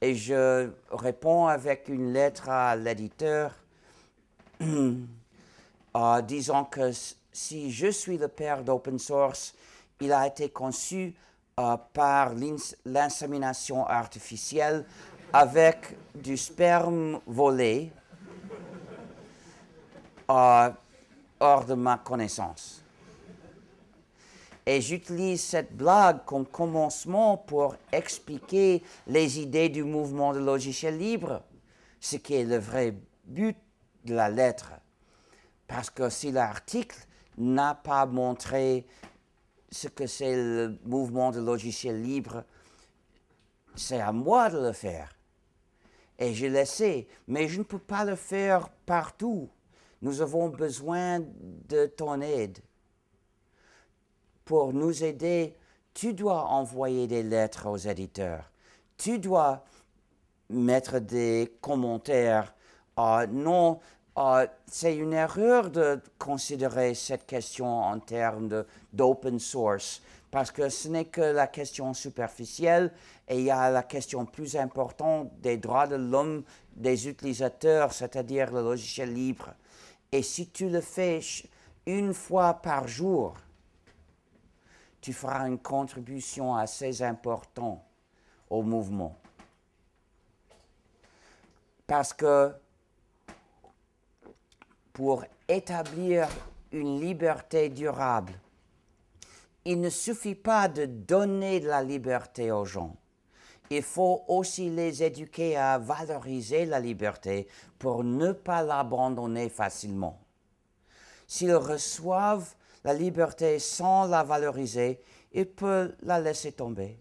Et je réponds avec une lettre à l'éditeur en disant que si je suis le père d'open source, il a été conçu euh, par l'insémination artificielle avec du sperme volé euh, hors de ma connaissance. Et j'utilise cette blague comme commencement pour expliquer les idées du mouvement de logiciel libre, ce qui est le vrai but de la lettre. Parce que si l'article n'a pas montré ce que c'est le mouvement de logiciel libre, c'est à moi de le faire. Et je le sais, mais je ne peux pas le faire partout. Nous avons besoin de ton aide. Pour nous aider, tu dois envoyer des lettres aux éditeurs. Tu dois mettre des commentaires. Ah, non, ah, c'est une erreur de considérer cette question en termes d'open source, parce que ce n'est que la question superficielle et il y a la question plus importante des droits de l'homme des utilisateurs, c'est-à-dire le logiciel libre. Et si tu le fais une fois par jour, tu feras une contribution assez importante au mouvement. Parce que pour établir une liberté durable, il ne suffit pas de donner de la liberté aux gens. Il faut aussi les éduquer à valoriser la liberté pour ne pas l'abandonner facilement. S'ils reçoivent la liberté sans la valoriser, ils peuvent la laisser tomber,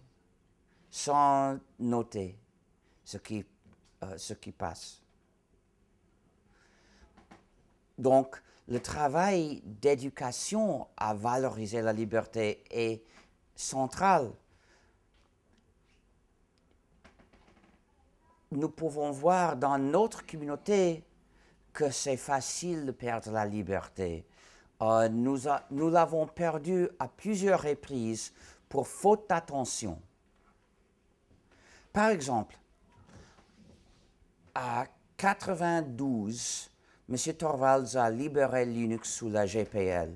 sans noter ce qui, euh, ce qui passe. Donc, le travail d'éducation à valoriser la liberté est central. Nous pouvons voir dans notre communauté que c'est facile de perdre la liberté. euh, nous, nous l'avons perdu à plusieurs reprises pour faute d'attention. Par exemple, à 92, M. Torvalds a libéré Linux sous la GPL.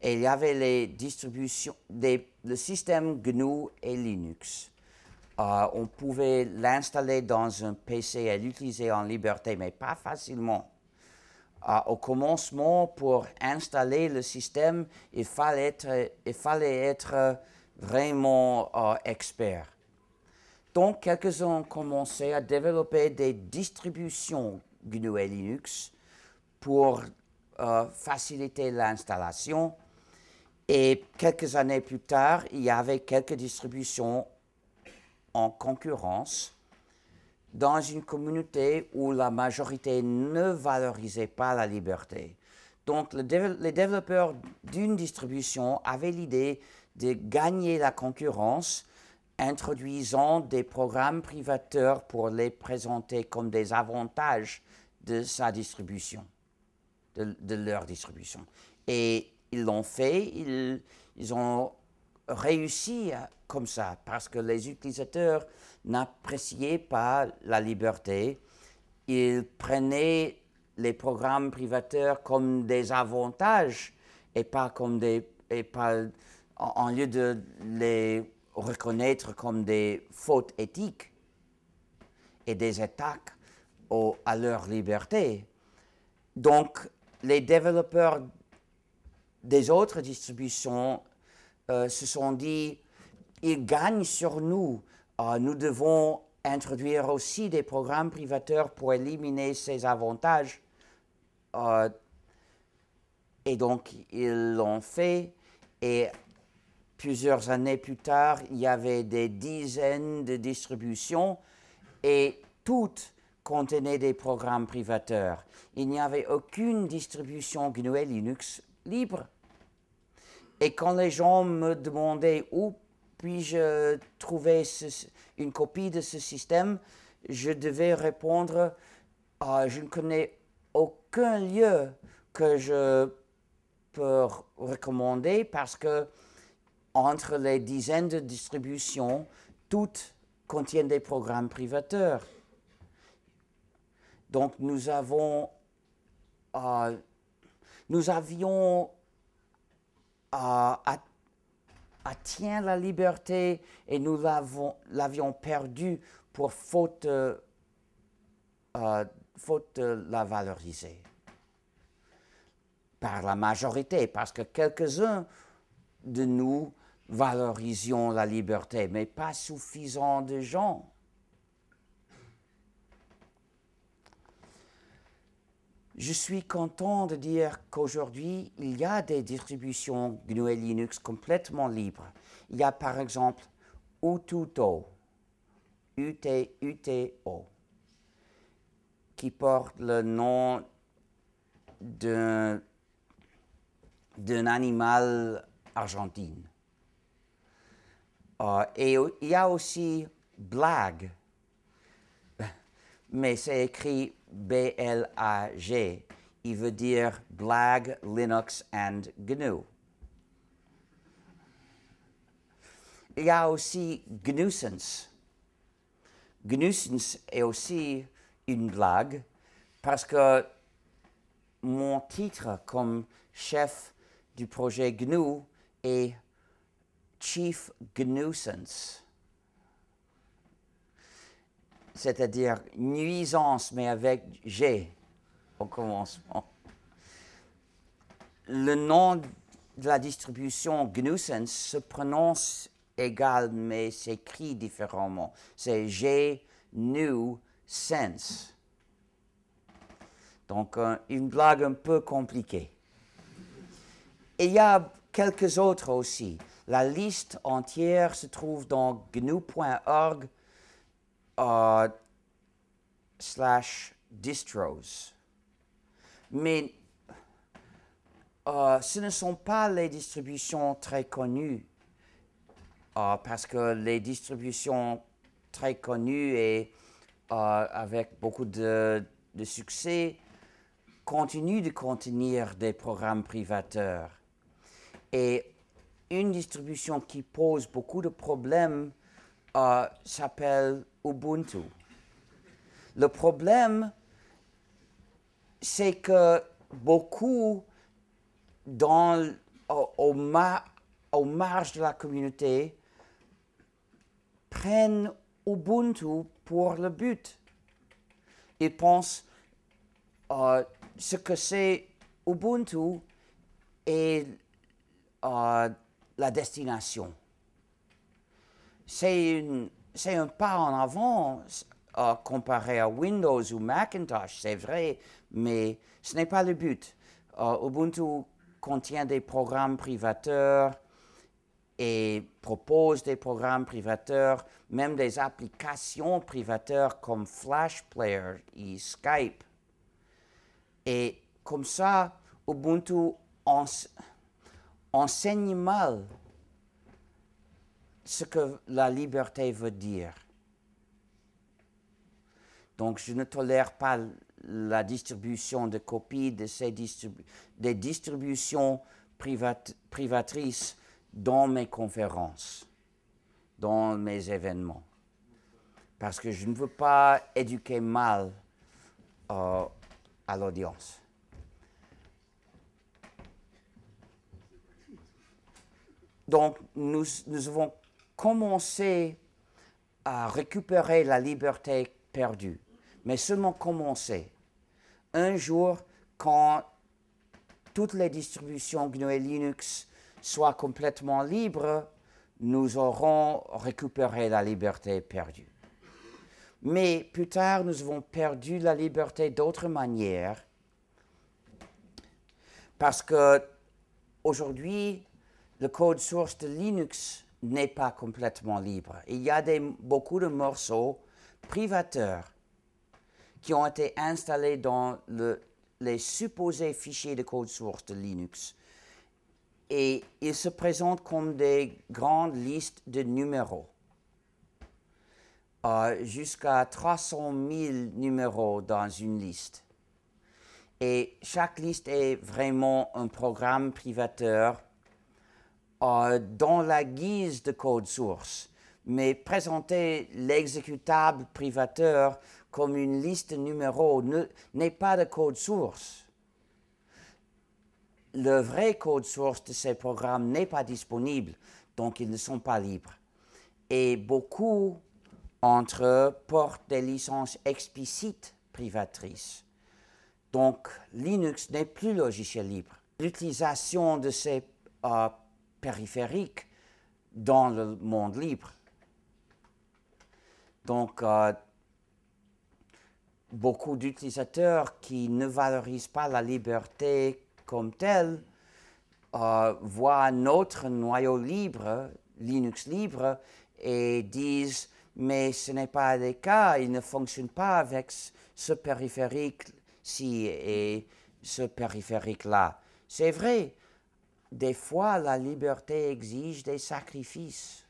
Et il y avait les distributions, des- le système GNU et Linux. Euh, on pouvait l'installer dans un PC et l'utiliser en liberté, mais pas facilement. Euh, au commencement, pour installer le système, il fallait être, il fallait être vraiment euh, expert. Donc, quelques-uns ont commencé à développer des distributions GNU et Linux pour euh, faciliter l'installation. Et quelques années plus tard, il y avait quelques distributions en concurrence dans une communauté où la majorité ne valorisait pas la liberté. Donc, les développeurs d'une distribution avaient l'idée de gagner la concurrence, introduisant des programmes privateurs pour les présenter comme des avantages de sa distribution, de, leur distribution. Et ils l'ont fait, ils, ils ont réussi comme ça, parce que les utilisateurs n'appréciaient pas la liberté. Ils prenaient les programmes privateurs comme des avantages et pas comme des. Et pas, en, lieu de les reconnaître comme des fautes éthiques et des attaques à leur liberté. Donc, les développeurs des autres distributions euh, se sont dit, ils gagnent sur nous. Euh, nous devons introduire aussi des programmes privateurs pour éliminer ces avantages. Euh, et donc, ils l'ont fait. Et plusieurs années plus tard, il y avait des dizaines de distributions et toutes contenaient des programmes privateurs. Il n'y avait aucune distribution GNU Linux libre. Et quand les gens me demandaient où puis-je trouver une copie de ce système, je devais répondre Ah, je ne connais aucun lieu que je peux recommander parce que entre les dizaines de distributions, toutes contiennent des programmes privateurs. Donc nous avons, euh, nous avions euh, atteint la liberté et nous l'avions perdu pour faute, euh, euh, faute de la valoriser par la majorité, parce que quelques-uns de nous valorisions la liberté, mais pas suffisant de gens. Je suis content de dire qu'aujourd'hui, il y a des distributions GNU et Linux complètement libres. Il y a par exemple Ututo, U-T-U-T-O, qui porte le nom d'un animal argentine. Euh, et il y a aussi Blag, mais c'est écrit B-L-A-G. Il veut dire Blag, Linux and GNU. Il y a aussi GNUsense. GNUsense est aussi une blague parce que mon titre comme chef du projet GNU est Chief GNUsense c'est-à-dire nuisance, mais avec G au commencement. Le nom de la distribution GNUsense se prononce égal, mais s'écrit différemment. C'est G-Nu-Sense. Donc, euh, une blague un peu compliquée. Et il y a quelques autres aussi. La liste entière se trouve dans gnu.org slash distros. Mais euh, ce ne sont pas les distributions très connues, euh, parce que les distributions très connues et euh, avec beaucoup de, de succès continue de contenir des programmes privateurs. Et une distribution qui pose beaucoup de problèmes s'appelle Ubuntu. Le problème, c'est que beaucoup dans, au, marge de la communauté prennent Ubuntu pour le but. Ils pensent euh, ce que c'est Ubuntu et euh, la destination. C'est un pas en avant euh, comparé à Windows ou Macintosh, c'est vrai, mais ce n'est pas le but. Ubuntu contient des programmes privateurs et propose des programmes privateurs, même des applications privateurs comme Flash Player et Skype. Et comme ça, Ubuntu enseigne mal ce que la liberté veut dire. Donc, je ne tolère pas la distribution de copies de ces des distributions privatrices dans mes conférences, dans mes événements. Parce que je ne veux pas éduquer mal euh, à l'audience. Donc, nous, nous avons commencé à récupérer la liberté perdue, mais seulement commencé. Un jour, quand toutes les distributions GNU et Linux soient complètement libres, nous aurons récupéré la liberté perdue. Mais plus tard, nous avons perdu la liberté d'autres manières parce que aujourd'hui, le code source de Linux n'est pas complètement libre. Il y a beaucoup de morceaux privateurs qui ont été installés dans le, les supposés fichiers de code source de Linux. Et ils se présentent comme des grandes listes de numéros jusqu'à 300 000 numéros dans une liste. Et chaque liste est vraiment un programme privateur dans la guise de code source, mais présenter l'exécutable privateur comme une liste de numéros n'est pas de code source. Le vrai code source de ces programmes n'est pas disponible, donc ils ne sont pas libres. Et beaucoup entre eux portent des licences explicites privatrices. Donc, Linux n'est plus logiciel libre. L'utilisation de ces euh, périphériques dans le monde libre. Donc, euh, beaucoup d'utilisateurs qui ne valorisent pas la liberté comme telle euh, voient notre noyau libre, Linux libre, et disent mais ce n'est pas le cas, il ne fonctionne pas avec ce périphérique-ci et ce périphérique-là. C'est vrai, des fois la liberté exige des sacrifices.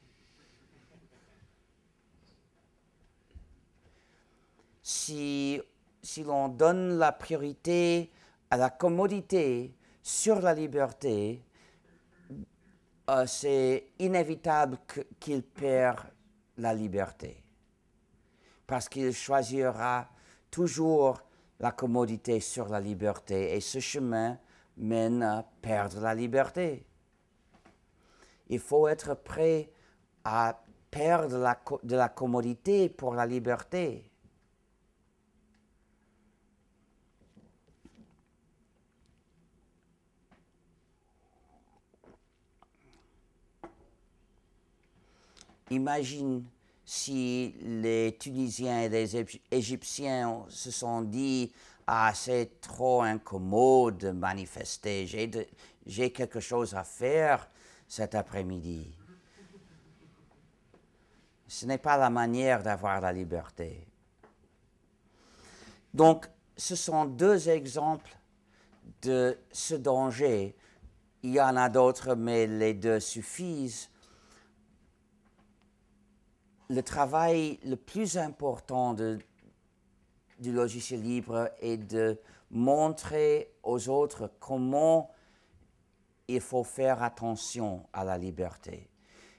Si, si l'on donne la priorité à la commodité sur la liberté, euh, c'est inévitable qu'il perd la liberté. Parce qu'il choisira toujours la commodité sur la liberté et ce chemin mène à perdre la liberté. Il faut être prêt à perdre de la commodité pour la liberté. Imagine si les Tunisiens et les Égyptiens se sont dit Ah, c'est trop incommode de manifester, j'ai quelque chose à faire cet après-midi. Ce n'est pas la manière d'avoir la liberté. Donc, ce sont deux exemples de ce danger. Il y en a d'autres, mais les deux suffisent le travail le plus important de, du logiciel libre est de montrer aux autres comment il faut faire attention à la liberté.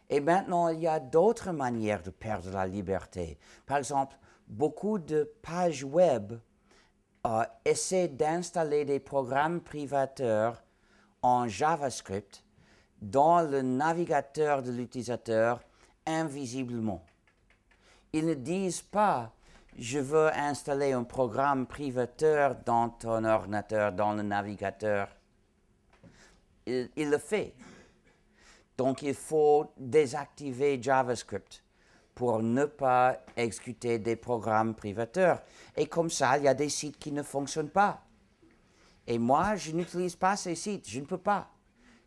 Et maintenant, il y a d'autres manières de perdre la liberté. Par exemple, beaucoup de pages web euh, essaient d'installer des programmes privateurs en JavaScript dans le navigateur de l'utilisateur invisiblement. Ils ne disent pas je veux installer un programme privateur dans ton ordinateur, dans le navigateur. Il, il le fait. Donc il faut désactiver JavaScript pour ne pas exécuter des programmes privateurs. Et comme ça, il y a des sites qui ne fonctionnent pas. Et moi, je n'utilise pas ces sites, je ne peux pas.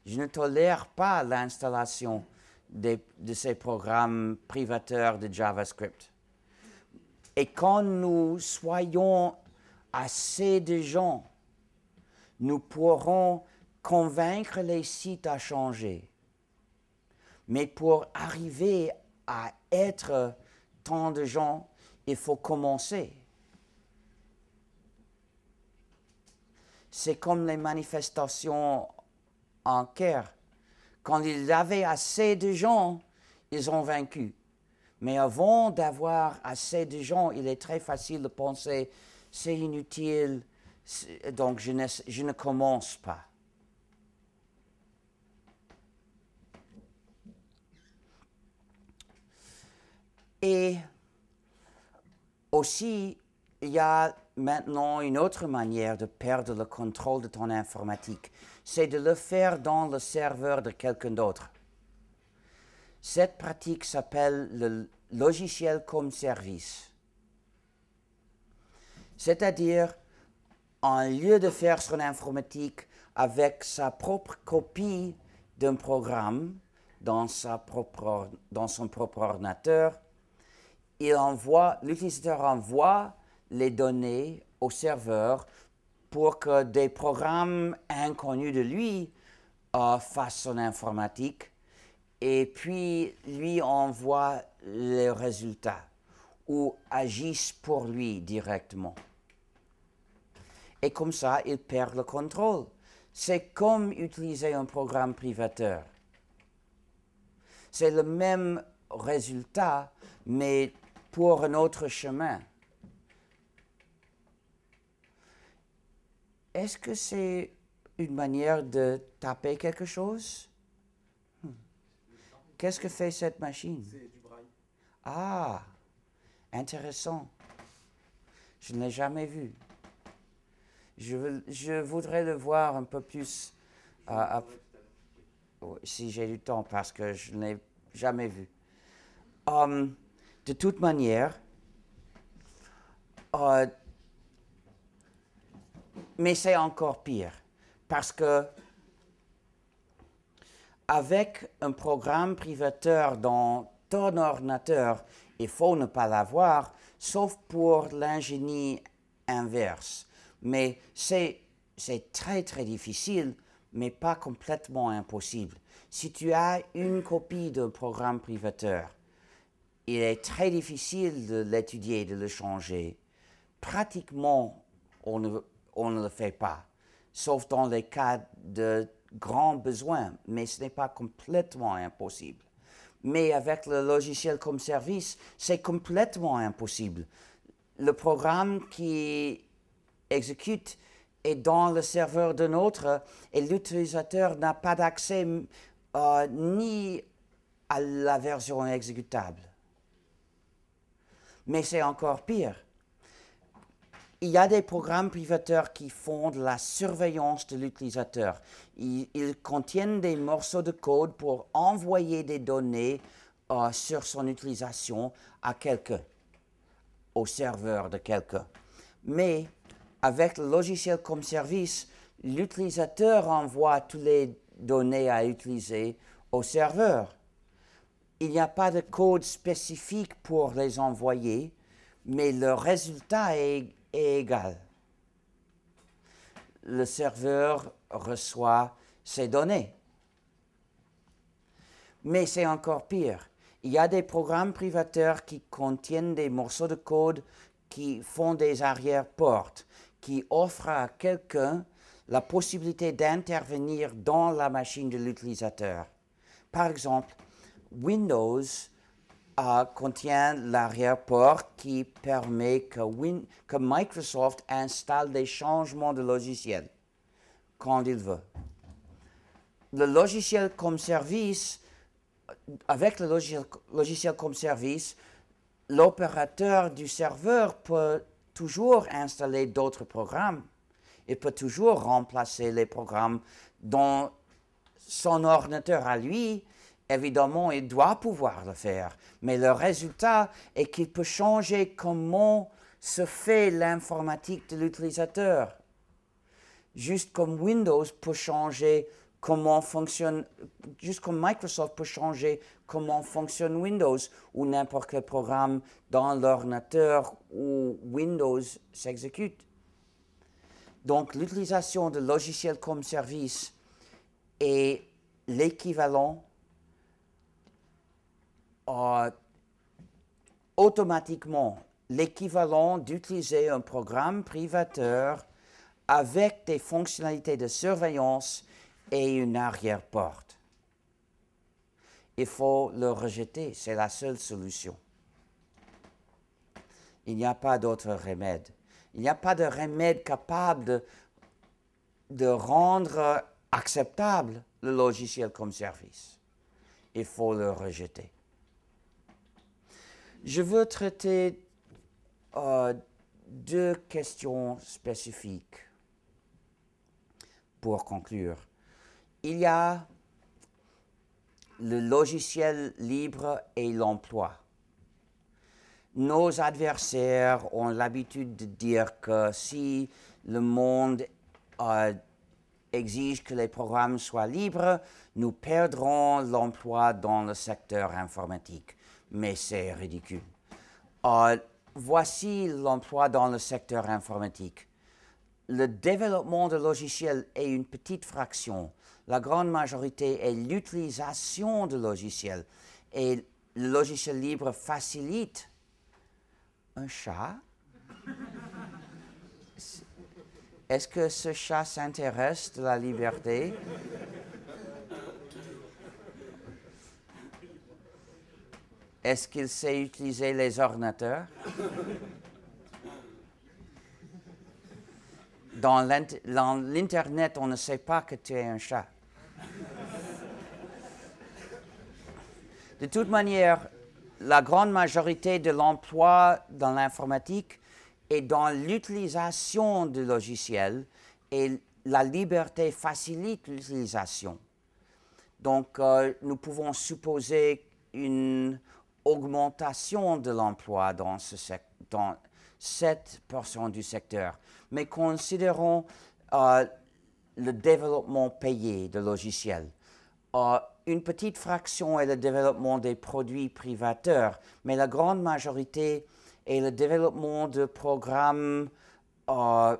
Je ne tolère pas l'installation de, ces programmes privateurs de JavaScript. Et quand nous soyons assez de gens, nous pourrons convaincre les sites à changer. Mais pour arriver à être tant de gens, il faut commencer. C'est comme les manifestations en Caire. Quand ils avaient assez de gens, ils ont vaincu. Mais avant d'avoir assez de gens, il est très facile de penser, c'est inutile, donc je ne, commence pas. Et aussi, il y a maintenant une autre manière de perdre le contrôle de ton informatique. C'est de le faire dans le serveur de quelqu'un d'autre. Cette pratique s'appelle le logiciel comme service. C'est-à-dire, en lieu de faire son informatique avec sa propre copie d'un programme dans, son propre ordinateur, l'utilisateur envoie les données au serveur pour que des programmes inconnus de lui euh, fassent son informatique et puis lui envoie les résultats ou agissent pour lui directement. Et comme ça, il perd le contrôle. C'est comme utiliser un programme privateur. C'est le même résultat, mais pour un autre chemin. Est-ce que c'est une manière de taper quelque chose? Qu'est-ce que fait cette machine?
C'est du braille.
Ah, intéressant. Je ne l'ai jamais vu. Je, je, voudrais le voir un peu plus euh, si j'ai du temps parce que je ne l'ai jamais vu. Um, de toute manière, euh, mais c'est encore pire parce que avec un programme privateur dans ton ordinateur, il faut ne pas l'avoir, sauf pour l'ingénie inverse. Mais c'est très très difficile, mais pas complètement impossible. Si tu as une copie d'un programme privateur, il est très difficile de l'étudier, de le changer. Pratiquement, on ne, on ne le fait pas, sauf dans les cas de grands besoins, mais ce n'est pas complètement impossible. Mais avec le logiciel comme service, c'est complètement impossible. Le programme qui exécute est dans le serveur d'un autre et l'utilisateur n'a pas d'accès euh, ni à la version exécutable. Mais c'est encore pire. Il y a des programmes privateurs qui font de la surveillance de l'utilisateur. Ils, contiennent des morceaux de code pour envoyer des données euh, sur son utilisation à quelqu'un, au serveur de quelqu'un. Mais avec le logiciel comme service, l'utilisateur envoie toutes les données à utiliser au serveur il n'y a pas de code spécifique pour les envoyer, mais le résultat est, égal. Le serveur reçoit ces données. Mais c'est encore pire. Il y a des programmes privateurs qui contiennent des morceaux de code qui font des arrière-portes, qui offrent à quelqu'un la possibilité d'intervenir dans la machine de l'utilisateur. Par exemple, Windows euh, contient l'arrière-port qui permet que, Microsoft installe des changements de logiciel quand il veut. Le logiciel comme service, avec le logiciel, logiciel comme service, l'opérateur du serveur peut toujours installer d'autres programmes. Il peut toujours remplacer les programmes dans son ordinateur à lui. Évidemment, il doit pouvoir le faire. Mais le résultat est qu'il peut changer comment se fait l'informatique de l'utilisateur. Juste comme Windows peut changer comment fonctionne, juste comme Microsoft peut changer comment fonctionne Windows ou n'importe quel programme dans l'ordinateur où Windows s'exécute. Donc l'utilisation de logiciels comme service est l'équivalent automatiquement l'équivalent d'utiliser un programme privateur avec des fonctionnalités de surveillance et une arrière-porte. Il faut le rejeter, c'est la seule solution. Il n'y a pas d'autre remède. Il n'y a pas de remède capable de rendre acceptable le logiciel comme service. Il faut le rejeter. Je veux traiter euh, deux questions spécifiques pour conclure. Il y a le logiciel libre et l'emploi. Nos adversaires ont l'habitude de dire que si le monde euh, exige que les programmes soient libres, nous perdrons l'emploi dans le secteur informatique. Mais c'est ridicule. Euh, voici l'emploi dans le secteur informatique. Le développement de logiciels est une petite fraction la grande majorité est l'utilisation de logiciels. Et le logiciel libre facilite un chat. Est-ce que ce chat s'intéresse de la liberté? Est-ce qu'il sait utiliser les ordinateurs? Dans l'Internet, on ne sait pas que tu es un chat. De toute manière, la grande majorité de l'emploi dans l'informatique est dans l'utilisation du logiciel et la liberté facilite l'utilisation. Donc, euh, nous pouvons supposer une augmentation de l'emploi dans, ce dans cette portion du secteur. Mais considérons euh, le développement payé de logiciels. Euh, une petite fraction est le développement des produits privateurs, mais la grande majorité est le développement de programmes, euh,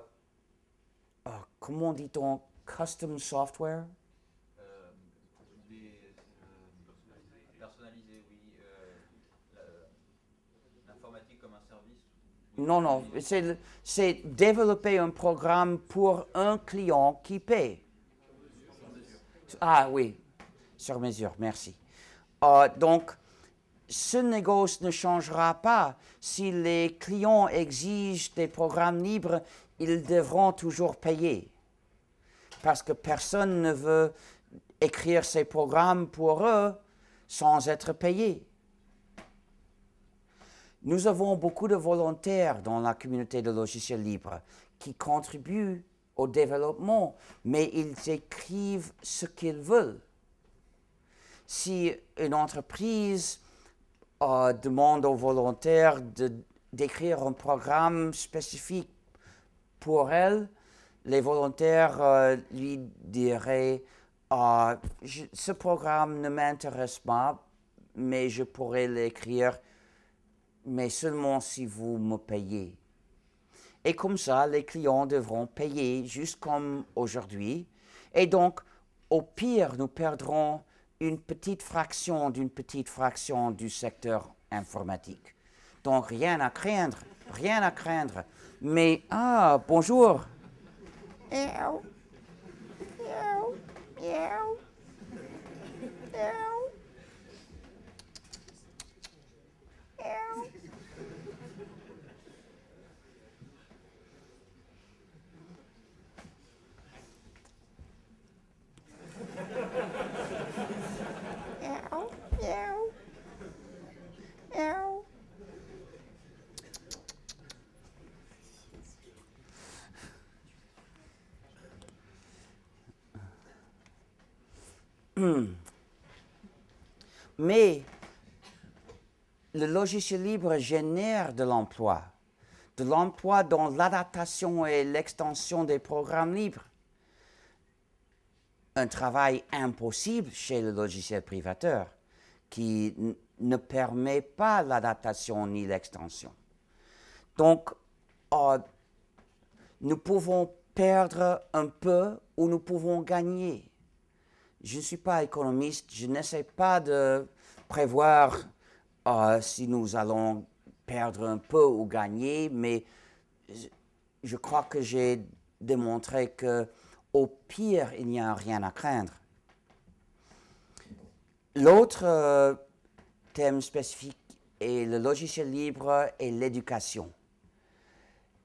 comment dit-on, custom software? Non, non, c'est développer un programme pour un client qui paie. Ah oui, sur mesure, merci. Euh, donc, ce négoce ne changera pas. Si les clients exigent des programmes libres, ils devront toujours payer. Parce que personne ne veut écrire ces programmes pour eux sans être payé. Nous avons beaucoup de volontaires dans la communauté de logiciels libres qui contribuent au développement, mais ils écrivent ce qu'ils veulent. Si une entreprise euh, demande aux volontaires d'écrire un programme spécifique pour elle, les volontaires euh, lui diraient euh, ce programme ne m'intéresse pas, mais je pourrais l'écrire, mais seulement si vous me payez. Et comme ça, les clients devront payer juste comme aujourd'hui. Et donc, au pire, nous perdrons une petite fraction d'une petite fraction du secteur informatique. Donc rien à craindre. Rien à craindre. Mais, ah, bonjour. Mais le logiciel libre génère de l'emploi, de l'emploi dans l'adaptation et l'extension des programmes libres. Un travail impossible chez le logiciel privateur qui ne permet pas l'adaptation ni l'extension. Donc, euh, nous pouvons perdre un peu ou nous pouvons gagner je ne suis pas économiste, je n'essaie pas de prévoir euh, si nous allons perdre un peu ou gagner, mais je crois que j'ai démontré que au pire, il n'y a rien à craindre. L'autre euh, thème spécifique est le logiciel libre et l'éducation.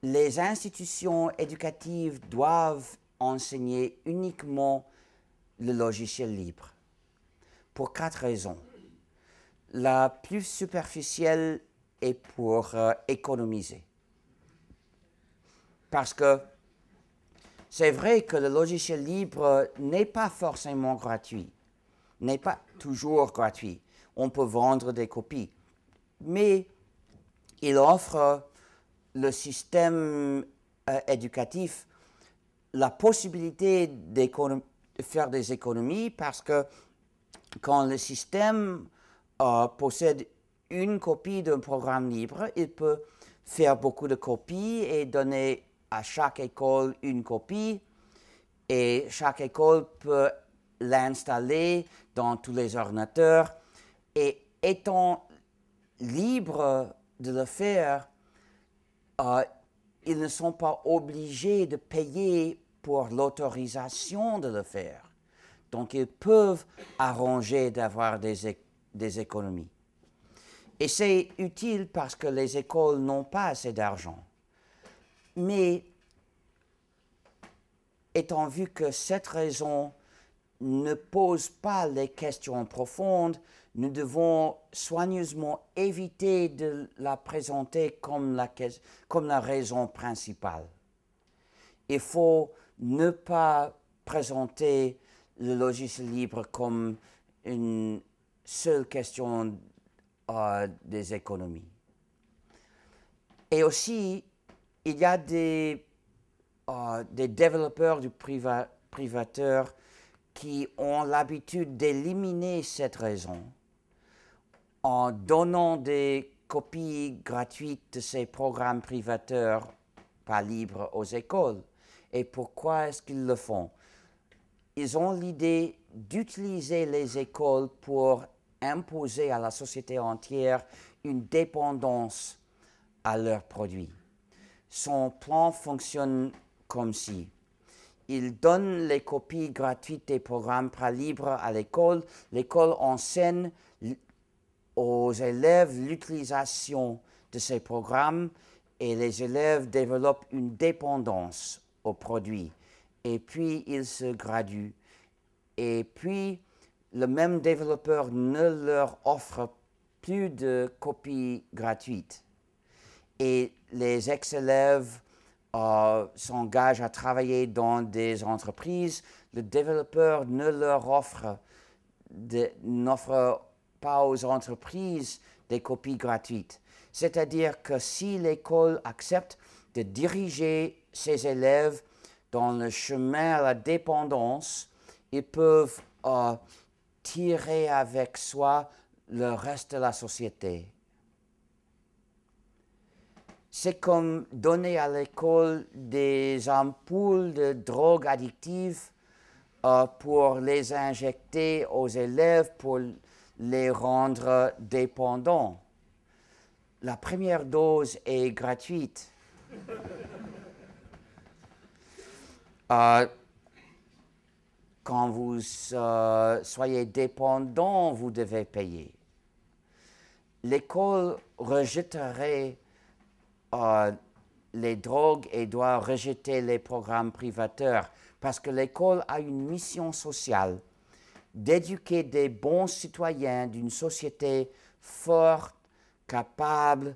Les institutions éducatives doivent enseigner uniquement le logiciel libre Pour quatre raisons. La plus superficielle est pour euh, économiser. Parce que c'est vrai que le logiciel libre n'est pas forcément gratuit, n'est pas toujours gratuit. On peut vendre des copies, mais il offre le système euh, éducatif la possibilité d'économiser faire des économies parce que quand le système euh, possède une copie d'un programme libre, il peut faire beaucoup de copies et donner à chaque école une copie. Et chaque école peut l'installer dans tous les ordinateurs et étant libre de le faire, euh, ils ne sont pas obligés de payer pour l'autorisation de le faire. Donc ils peuvent arranger d'avoir des économies. Et c'est utile parce que les écoles n'ont pas assez d'argent. Mais étant vu que cette raison ne pose pas les questions profondes, nous devons soigneusement éviter de la présenter comme la, raison principale. Il faut ne pas présenter le logiciel libre comme une seule question euh, des économies. Et aussi, il y a des, euh, des développeurs du privateur qui ont l'habitude d'éliminer cette raison en donnant des copies gratuites de ces programmes privateurs pas libres aux écoles. Et pourquoi est-ce qu'ils le font? Ils ont l'idée d'utiliser les écoles pour imposer à la société entière une dépendance à leurs produits. Son plan fonctionne comme si il donne les copies gratuites des programmes libres à l'école. L'école enseigne aux élèves l'utilisation de ces programmes et les élèves développent une dépendance produit. Et puis, il se gradue. Et puis, le même développeur ne leur offre plus de copies gratuites. Et les ex-élèves euh, s'engagent à travailler dans des entreprises. Le développeur ne leur offre, n'offre pas aux entreprises des copies gratuites. C'est-à-dire que si l'école accepte de diriger ses élèves dans le chemin à la dépendance, ils peuvent euh, tirer avec soi le reste de la société. C'est comme donner à l'école des ampoules de drogue addictive euh, pour les injecter aux élèves pour les rendre dépendants. la première dose est gratuite. Euh, quand vous euh, soyez dépendant, vous devez payer. L'école rejetterait euh, les drogues et doit rejeter les programmes privateurs parce que l'école a une mission sociale d'éduquer des bons citoyens d'une société forte, capable,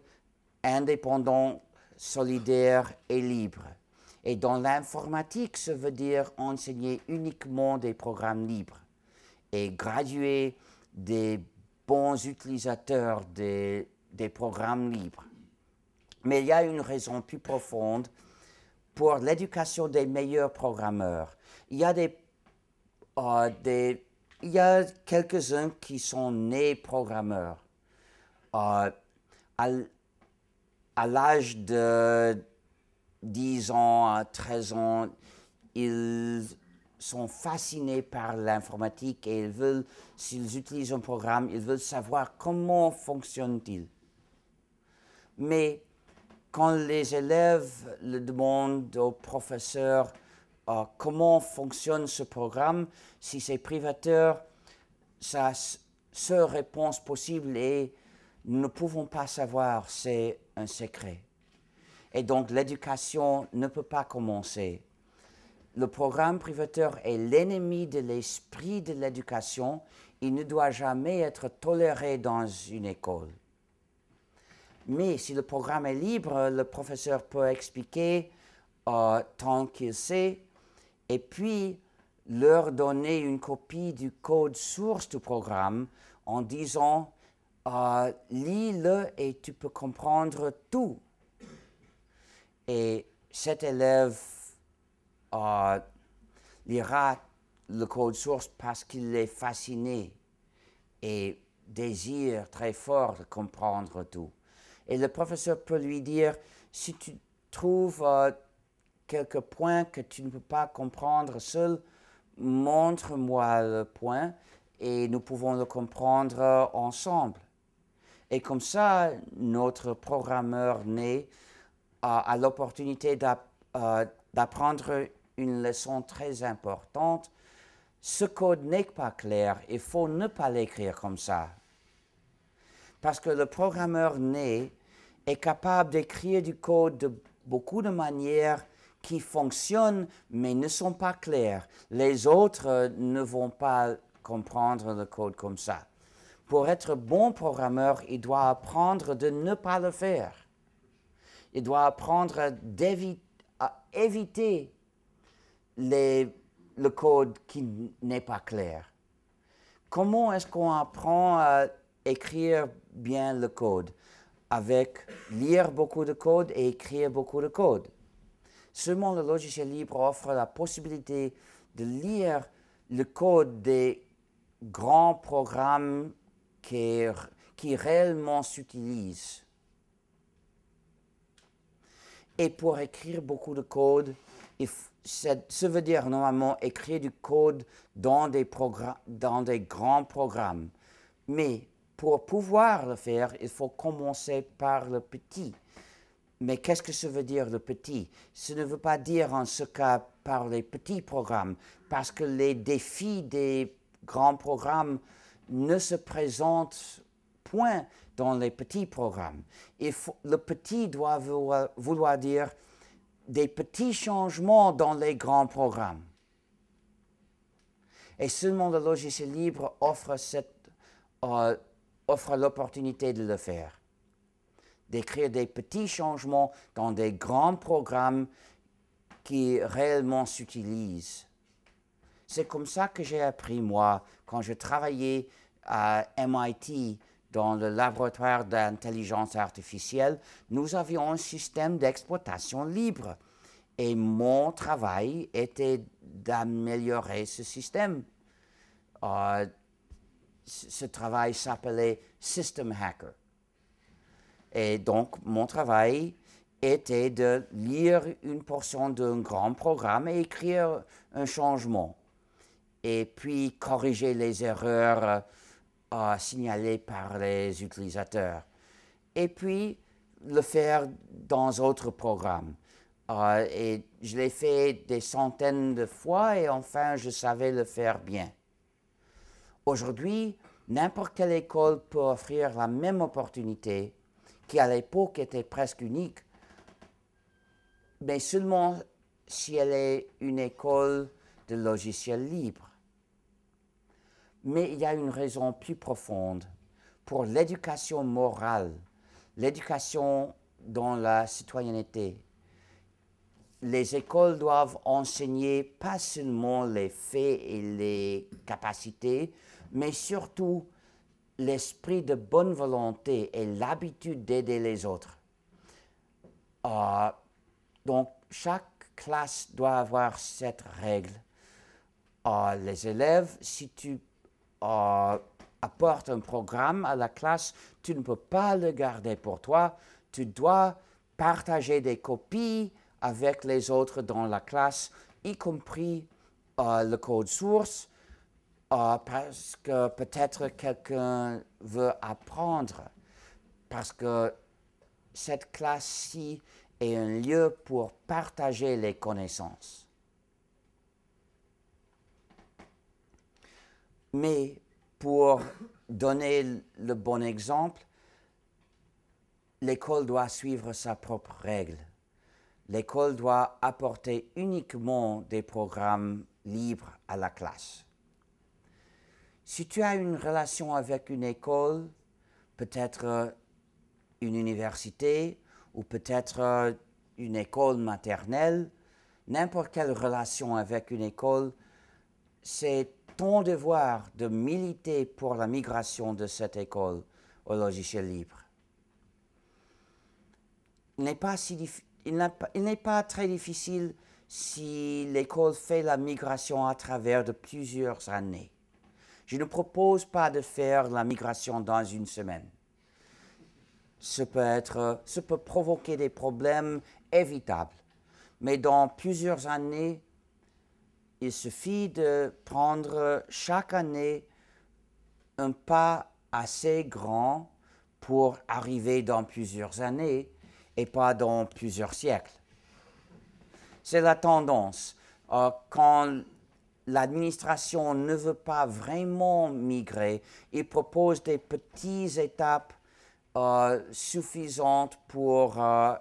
indépendante, solidaire et libre. Et dans l'informatique, ça veut dire enseigner uniquement des programmes libres et graduer des bons utilisateurs des, des programmes libres. Mais il y a une raison plus profonde pour l'éducation des meilleurs programmeurs. Il y a des, euh, des il y a quelques-uns qui sont nés programmeurs. Euh, à, l'âge de 10 ans à 13 ans, ils sont fascinés par l'informatique et ils veulent, s'ils utilisent un programme, ils veulent savoir comment fonctionne-t-il. Mais quand les élèves le demandent au professeur euh, comment fonctionne ce programme, si c'est privateur, sa seule réponse possible est nous ne pouvons pas savoir, c'est un secret. Et donc l'éducation ne peut pas commencer. Le programme privateur est l'ennemi de l'esprit de l'éducation. Il ne doit jamais être toléré dans une école. Mais si le programme est libre, le professeur peut expliquer euh, tant qu'il sait, et puis leur donner une copie du code source du programme en disant euh, lis-le et tu peux comprendre tout. Et cet élève euh, lira le code source parce qu'il est fasciné et désire très fort de comprendre tout. Et le professeur peut lui dire, si tu trouves euh, quelques points que tu ne peux pas comprendre seul, montre-moi le point et nous pouvons le comprendre ensemble. Et comme ça, notre programmeur né a, l'opportunité euh, d'apprendre une leçon très importante. Ce code n'est pas clair, il faut ne pas l'écrire comme ça. Parce que le programmeur né est capable d'écrire du code de beaucoup de manières qui fonctionnent mais ne sont pas claires. Les autres euh, ne vont pas comprendre le code comme ça. Pour être bon programmeur, il doit apprendre de ne pas le faire. Il doit apprendre à éviter le code qui n'est pas clair. Comment est-ce qu'on apprend à écrire bien le code? Avec lire beaucoup de code et écrire beaucoup de code. Seulement le logiciel libre offre la possibilité de lire le code des grands programmes qui, réellement s'utilisent. Et pour écrire beaucoup de code, ça veut dire normalement écrire du code dans des grands programmes. Mais pour pouvoir le faire, il faut commencer par le petit. Mais qu'est-ce que ça veut dire le petit? Ça ne veut pas dire en ce cas par les petits programmes, parce que les défis des grands programmes ne se présentent point dans les petits programmes. le petit doit vouloir, dire des petits changements dans les grands programmes. Et seulement le logiciel libre offre, euh, offre l'opportunité de le faire d'écrire des petits changements dans des grands programmes qui réellement s'utilisent. C'est comme ça que j'ai appris, moi, quand je travaillais à MIT dans le laboratoire d'intelligence artificielle, nous avions un système d'exploitation libre. Et mon travail était d'améliorer ce système. Euh, ce travail s'appelait System Hacker. Et donc, mon travail était de lire une portion d'un grand programme et écrire un changement. Et puis corriger les erreurs euh, signalées par les utilisateurs. et puis le faire dans d'autres programmes. Euh, et je l'ai fait des centaines de fois et enfin je savais le faire bien. Aujourd'hui, n'importe quelle école peut offrir la même opportunité qui à l'époque était presque unique, mais seulement si elle est une école de logiciels libres. Mais il y a une raison plus profonde pour l'éducation morale, l'éducation dans la citoyenneté. Les écoles doivent enseigner pas seulement les faits et les capacités, mais surtout l'esprit de bonne volonté et l'habitude d'aider les autres. Euh, donc, chaque classe doit avoir cette règle. Euh, les élèves, si tu euh, apportes un programme à la classe, tu ne peux pas le garder pour toi. Tu dois partager des copies avec les autres dans la classe, y compris le code source ah, parce que peut-être quelqu'un veut apprendre, parce que cette classe-ci est un lieu pour partager les connaissances. Mais pour donner le bon exemple, l'école doit suivre sa propre règle. L'école doit apporter uniquement des programmes libres à la classe. Si tu as une relation avec une école, peut-être euh, une université ou peut-être euh, une école maternelle, n'importe quelle relation avec une école, c'est ton devoir de militer pour la migration de cette école au logiciel libre. Il n'est pas, pas très difficile si l'école fait la migration à travers de plusieurs années. Je ne propose pas de faire la migration dans une semaine. Ce peut, être, ce peut provoquer des problèmes évitables, mais dans plusieurs années, il suffit de prendre chaque année un pas assez grand pour arriver dans plusieurs années et pas dans plusieurs siècles. C'est la tendance. Euh, quand l'administration ne veut pas vraiment migrer. Il propose des petites étapes euh, suffisantes pour euh,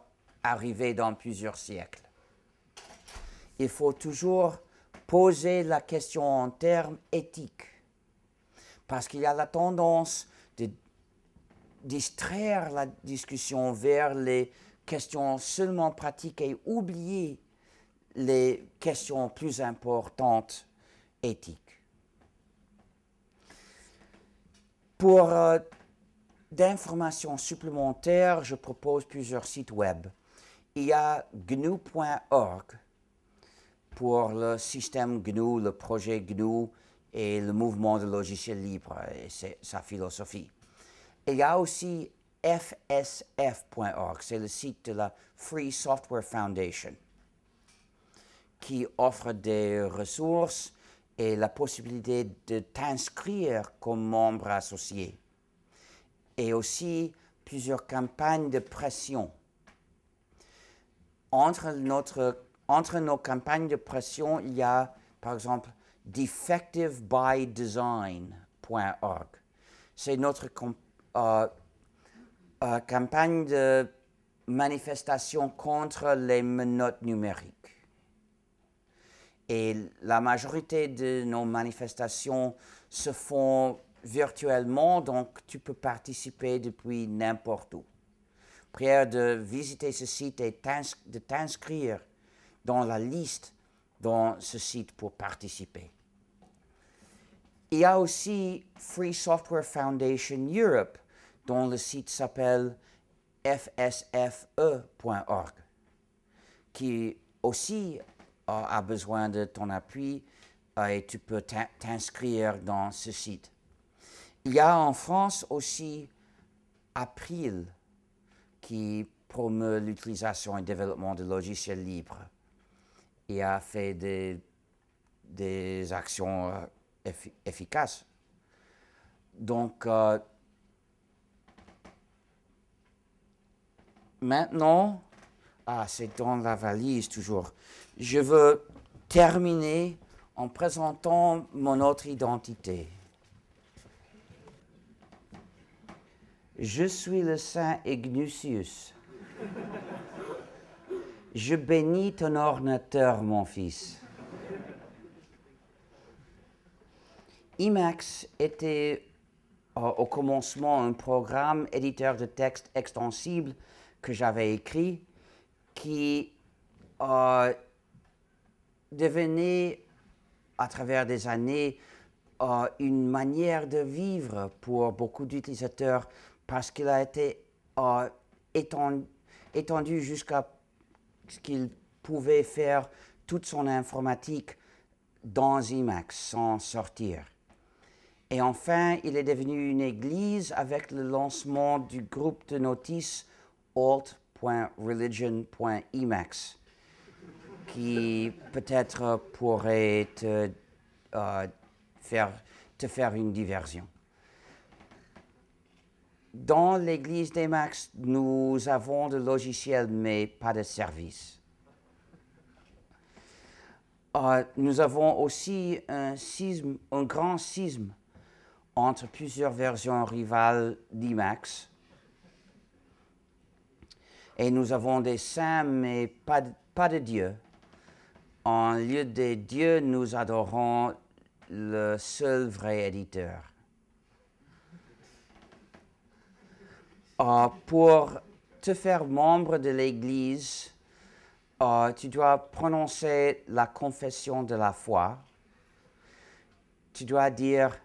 arriver dans plusieurs siècles. Il faut toujours poser la question en termes éthiques, parce qu'il y a la tendance de distraire la discussion vers les questions seulement pratiques et oublier les questions plus importantes éthique. Pour euh, d'informations supplémentaires, je propose plusieurs sites web. Il y a gnu.org pour le système GNU, le projet GNU et le mouvement de logiciels libres et sa philosophie. il y a aussi fsf.org, c'est le site de la Free Software Foundation, qui offre des ressources et la possibilité de t'inscrire comme membre associé. Et aussi plusieurs campagnes de pression. Entre, notre, entre nos campagnes de pression, il y a par exemple defectivebydesign.org. C'est notre euh, euh, campagne de manifestation contre les menottes numériques. Et la majorité de nos manifestations se font virtuellement, donc tu peux participer depuis n'importe où. Prière de visiter ce site et de t'inscrire dans la liste dans ce site pour participer. Il y a aussi Free Software Foundation Europe, dont le site s'appelle fsfe.org, qui aussi a besoin de ton appui euh, et tu peux t'inscrire dans ce site. Il y a en France aussi April qui promeut l'utilisation et le développement de logiciels libres et a fait des, des actions euh, efficaces. Donc, euh, Maintenant, ah, c'est dans la valise toujours. Je veux terminer en présentant mon autre identité. Je suis le Saint Ignatius. Je bénis ton ordinateur, mon fils. Emacs était euh, au commencement un programme éditeur de texte extensible que j'avais écrit qui euh, devenait à travers des années euh, une manière de vivre pour beaucoup d'utilisateurs parce qu'il a été euh, étendu, jusqu'à ce qu'il pouvait faire toute son informatique dans Emacs sans sortir. Et enfin, il est devenu une église avec le lancement du groupe de notices alt.religion.emacs, qui peut-être pourrait te, euh, faire, te faire une diversion. Dans l'église d'Emacs, nous avons de logiciels, mais pas de services. Euh, nous avons aussi un, un grand schisme entre plusieurs versions rivales d'Emacs. Et nous avons des saints, mais pas de, pas de Dieu. En lieu des dieux, nous adorons le seul vrai éditeur. Uh, pour te faire membre de l'Église, uh, tu dois prononcer la confession de la foi. Tu dois dire,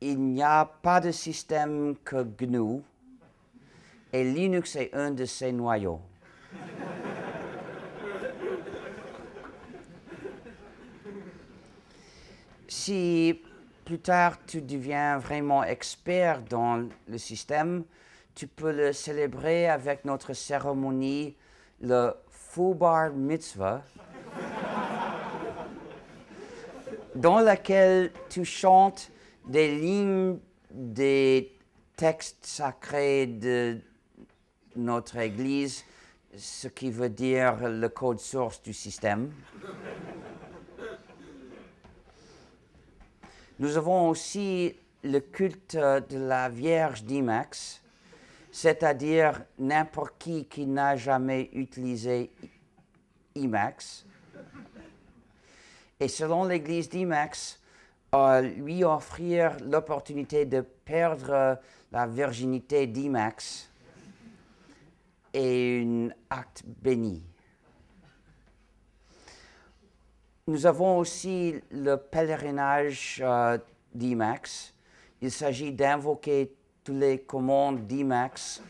il n'y a pas de système que GNU et Linux est un de ses noyaux. Si plus tard tu deviens vraiment expert dans le système, tu peux le célébrer avec notre cérémonie, le Fubar Mitzvah, dans laquelle tu chantes des lignes des textes sacrés de notre Église, ce qui veut dire le code source du système. Nous avons aussi le culte de la Vierge d'Imax, c'est-à-dire n'importe qui qui n'a jamais utilisé IMAX. Et selon l'Église d'IMAX, euh, lui offrir l'opportunité de perdre la virginité d'IMAX est un acte béni. Nous avons aussi le pèlerinage euh, d'IMAX. Il s'agit d'invoquer les commandes d'Emacs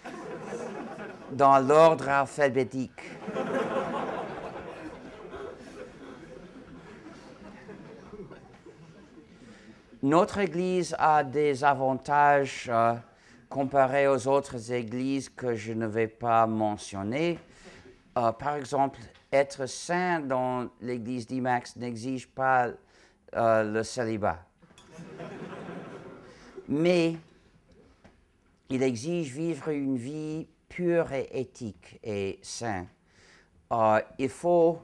dans l'ordre alphabétique. Notre Église a des avantages euh, comparés aux autres églises que je ne vais pas mentionner. Par exemple, être saint dans l'Église d'Imax n'exige pas euh, le célibat. Mais il exige vivre une vie pure et éthique et saine. Euh, il, faut,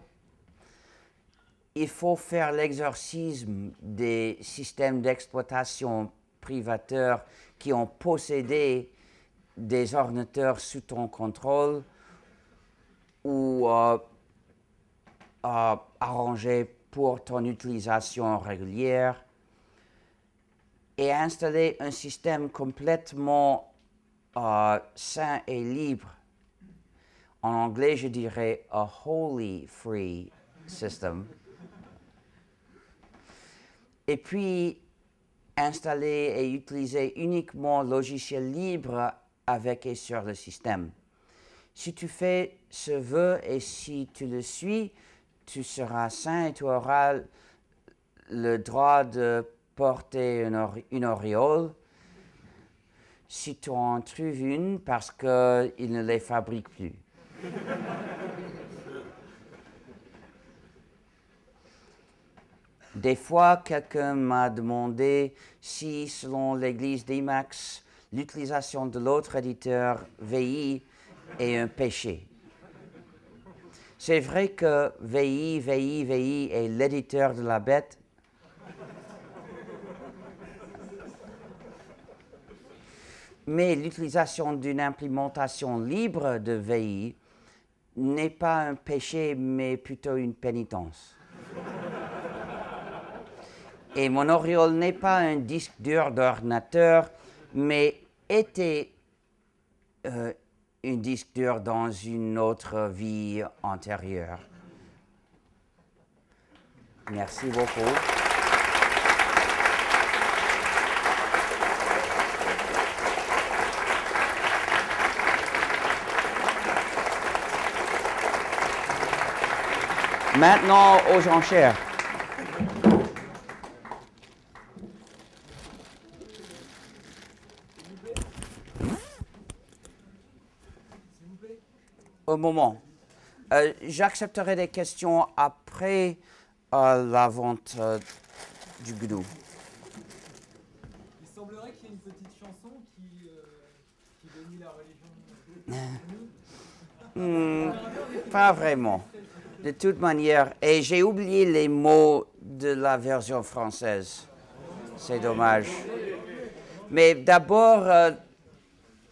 il faut faire l'exorcisme des systèmes d'exploitation privateurs qui ont possédé des ordinateurs sous ton contrôle ou euh, euh, arrangés pour ton utilisation régulière et installer un système complètement uh, saint et libre. En anglais, je dirais a wholly free system. Et puis, installer et utiliser uniquement logiciel libre avec et sur le système. Si tu fais ce vœu et si tu le suis, tu seras saint et tu auras le droit de porter une, une auréole si tu en trouves une parce qu'ils ne les fabriquent plus. Des fois, quelqu'un m'a demandé si, selon l'église d'Imax, l'utilisation de l'autre éditeur VI est un péché. C'est vrai que VI, VI, VI est l'éditeur de la bête. Mais l'utilisation d'une implémentation libre de VI n'est pas un péché, mais plutôt une pénitence. Et mon auréole n'est pas un disque dur d'ordinateur, mais était euh, un disque dur dans une autre vie antérieure. Merci beaucoup. Maintenant aux enchères. Au moment. Euh, J'accepterai des questions après euh, la vente euh, du gnou.
Il semblerait qu'il y ait une petite chanson qui, qui bénit la religion.
Hmm, pas vraiment. De toute manière, et j'ai oublié les mots de la version française. C'est dommage. Mais d'abord,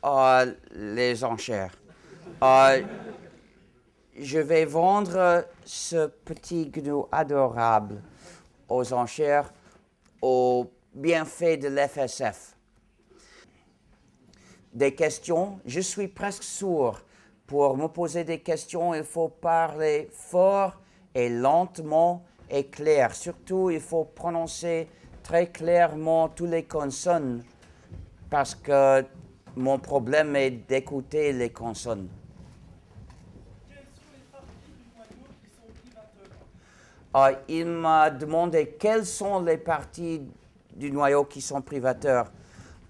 euh, les enchères. Je vais vendre ce petit gnou adorable aux enchères au bienfait de l'FSF. Des questions? Je suis presque sourd. Pour me poser des questions, il faut parler fort et lentement et clair. Surtout, il faut prononcer très clairement toutes les consonnes parce que mon problème est d'écouter les consonnes. Ah, il m'a demandé quelles sont les parties du noyau qui sont privateurs.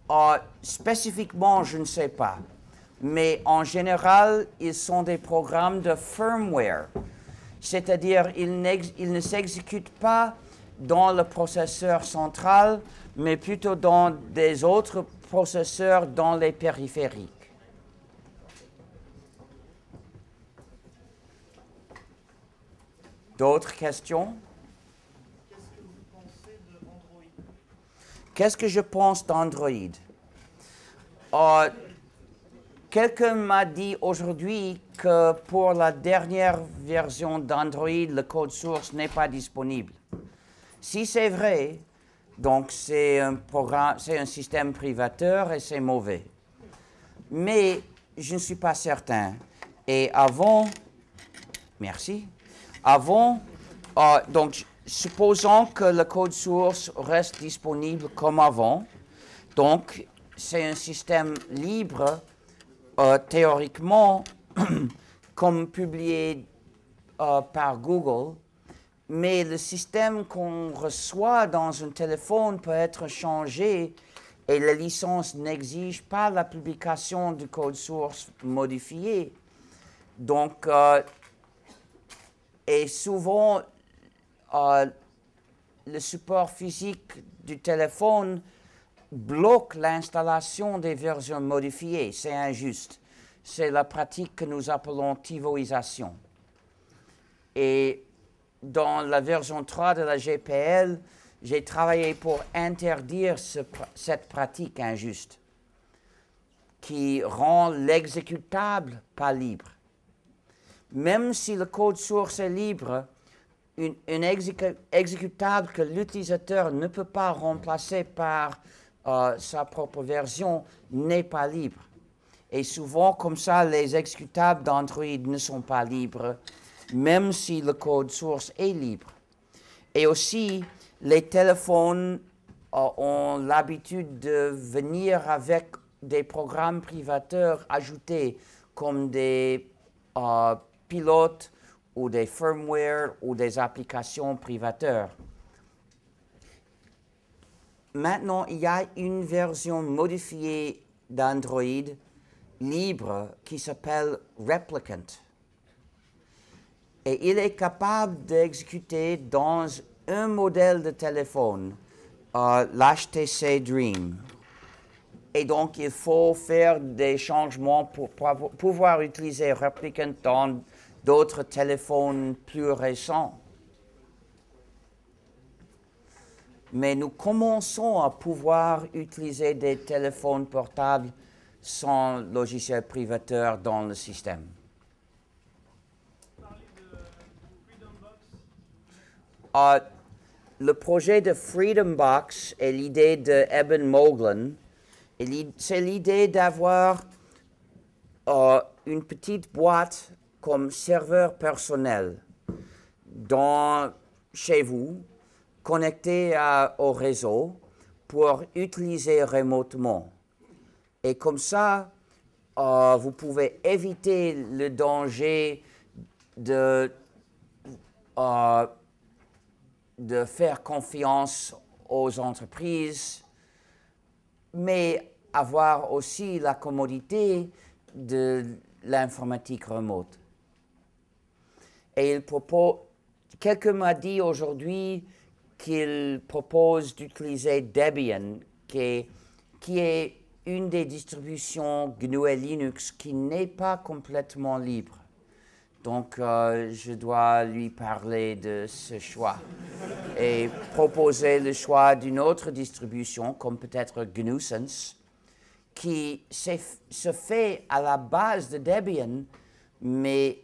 Ah, spécifiquement, je ne sais pas. Mais en général, ils sont des programmes de firmware. C'est-à-dire, ils, ne s'exécutent pas dans le processeur central, mais plutôt dans des autres processeurs dans les périphériques. D'autres questions? Qu'est-ce que je pense d'Android? Euh, Quelqu'un m'a dit aujourd'hui que pour la dernière version d'Android, le code source n'est pas disponible. Si c'est vrai, donc c'est un programme, c'est un système privateur et c'est mauvais. Mais je ne suis pas certain. Et avant, merci. Avant, euh, donc supposons que le code source reste disponible comme avant. Donc c'est un système libre euh, théoriquement, comme publié euh, par Google, mais le système qu'on reçoit dans un téléphone peut être changé et la licence n'exige pas la publication du code source modifié. Donc, et souvent, euh, le support physique du téléphone bloque l'installation des versions modifiées. C'est injuste. C'est la pratique que nous appelons tivoisation. Et dans la version 3 de la GPL, j'ai travaillé pour interdire cette pratique injuste qui rend l'exécutable pas libre. Même si le code source est libre, une, une exécu- exécutable que l'utilisateur ne peut pas remplacer par euh, sa propre version n'est pas libre. Et souvent, comme ça, les exécutables d'Android ne sont pas libres, même si le code source est libre. Et aussi, les téléphones euh, ont l'habitude de venir avec des programmes privateurs ajoutés, comme des euh, pilotes ou des firmware ou des applications privateurs. Maintenant, il y a une version modifiée d'Android libre qui s'appelle Replicant. Et il est capable d'exécuter dans un modèle de téléphone, euh, l'HTC Dream. Et donc, il faut faire des changements pour pouvoir- utiliser Replicant dans d'autres téléphones plus récents. Mais nous commençons à pouvoir utiliser des téléphones portables sans logiciel privateur dans le système. Euh, le projet de Freedom Box est l'idée de Eben Moglen. C'est l'idée d'avoir euh, une petite boîte comme serveur personnel dans, chez vous, connecté au réseau pour utiliser remotement. Et comme ça, euh, vous pouvez éviter le danger de euh, de faire confiance aux entreprises, mais avoir aussi la commodité de l'informatique remote. Et il propose, quelqu'un m'a dit aujourd'hui qu'il propose d'utiliser Debian, qui est, une des distributions GNU et Linux qui n'est pas complètement libre. Donc, euh, je dois lui parler de ce choix et proposer le choix d'une autre distribution, comme peut-être GNUSense, qui se fait à la base de Debian, mais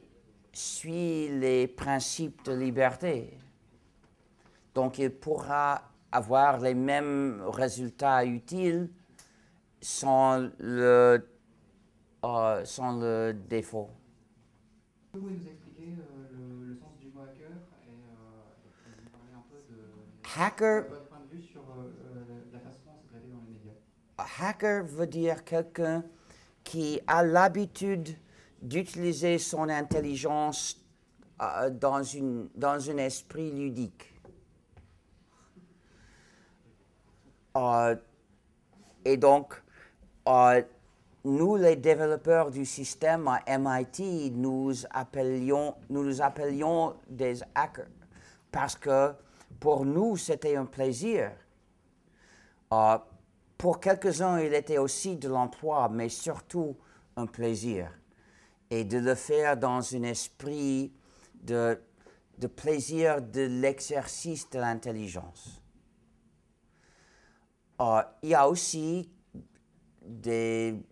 suit les principes de liberté. Donc, il pourra avoir les mêmes résultats utiles sans le, euh, sans le défaut.
Pouvez-vous nous expliquer euh, le, le sens du mot hacker et, euh, et nous parler un peu de
Hacker
votre point de vue sur euh, la façon dont c'est traité dans les médias
hacker veut dire quelqu'un qui a l'habitude d'utiliser son intelligence euh, dans, une, dans un esprit ludique. Euh, et donc, euh, nous, les développeurs du système à MIT, nous appelions, nous nous appelions des hackers parce que pour nous, c'était un plaisir. Pour quelques-uns, il était aussi de l'emploi, mais surtout un plaisir. Et de le faire dans un esprit de, plaisir de l'exercice de l'intelligence. Euh, il y a aussi des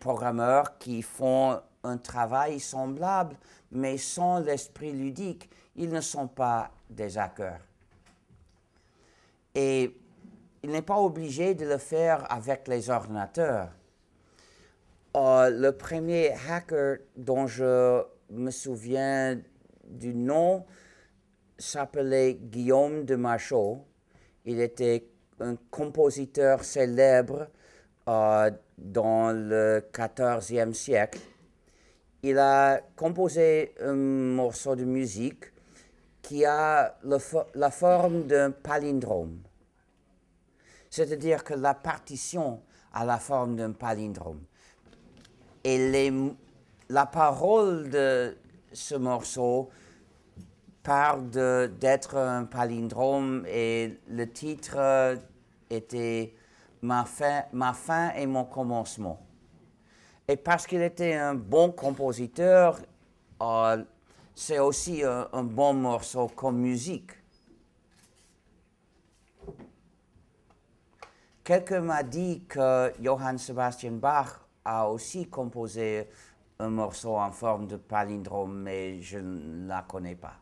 programmeurs qui font un travail semblable, mais sans l'esprit ludique. Ils ne sont pas des hackers. Et il n'est pas obligé de le faire avec les ordinateurs. Euh, le premier hacker dont je me souviens du nom s'appelait Guillaume de Machaut. Il était un compositeur célèbre euh, dans le XIVe siècle. Il a composé un morceau de musique qui a la forme d'un palindrome. C'est-à-dire que la partition a la forme d'un palindrome. Et la parole de ce morceau parle d'être un palindrome et le titre euh, était ma fin, ma fin et mon commencement. Et parce qu'il était un bon compositeur, euh, c'est aussi un, un bon morceau comme musique. Quelqu'un m'a dit que Johann Sebastian Bach a aussi composé un morceau en forme de palindrome, mais je ne la connais pas.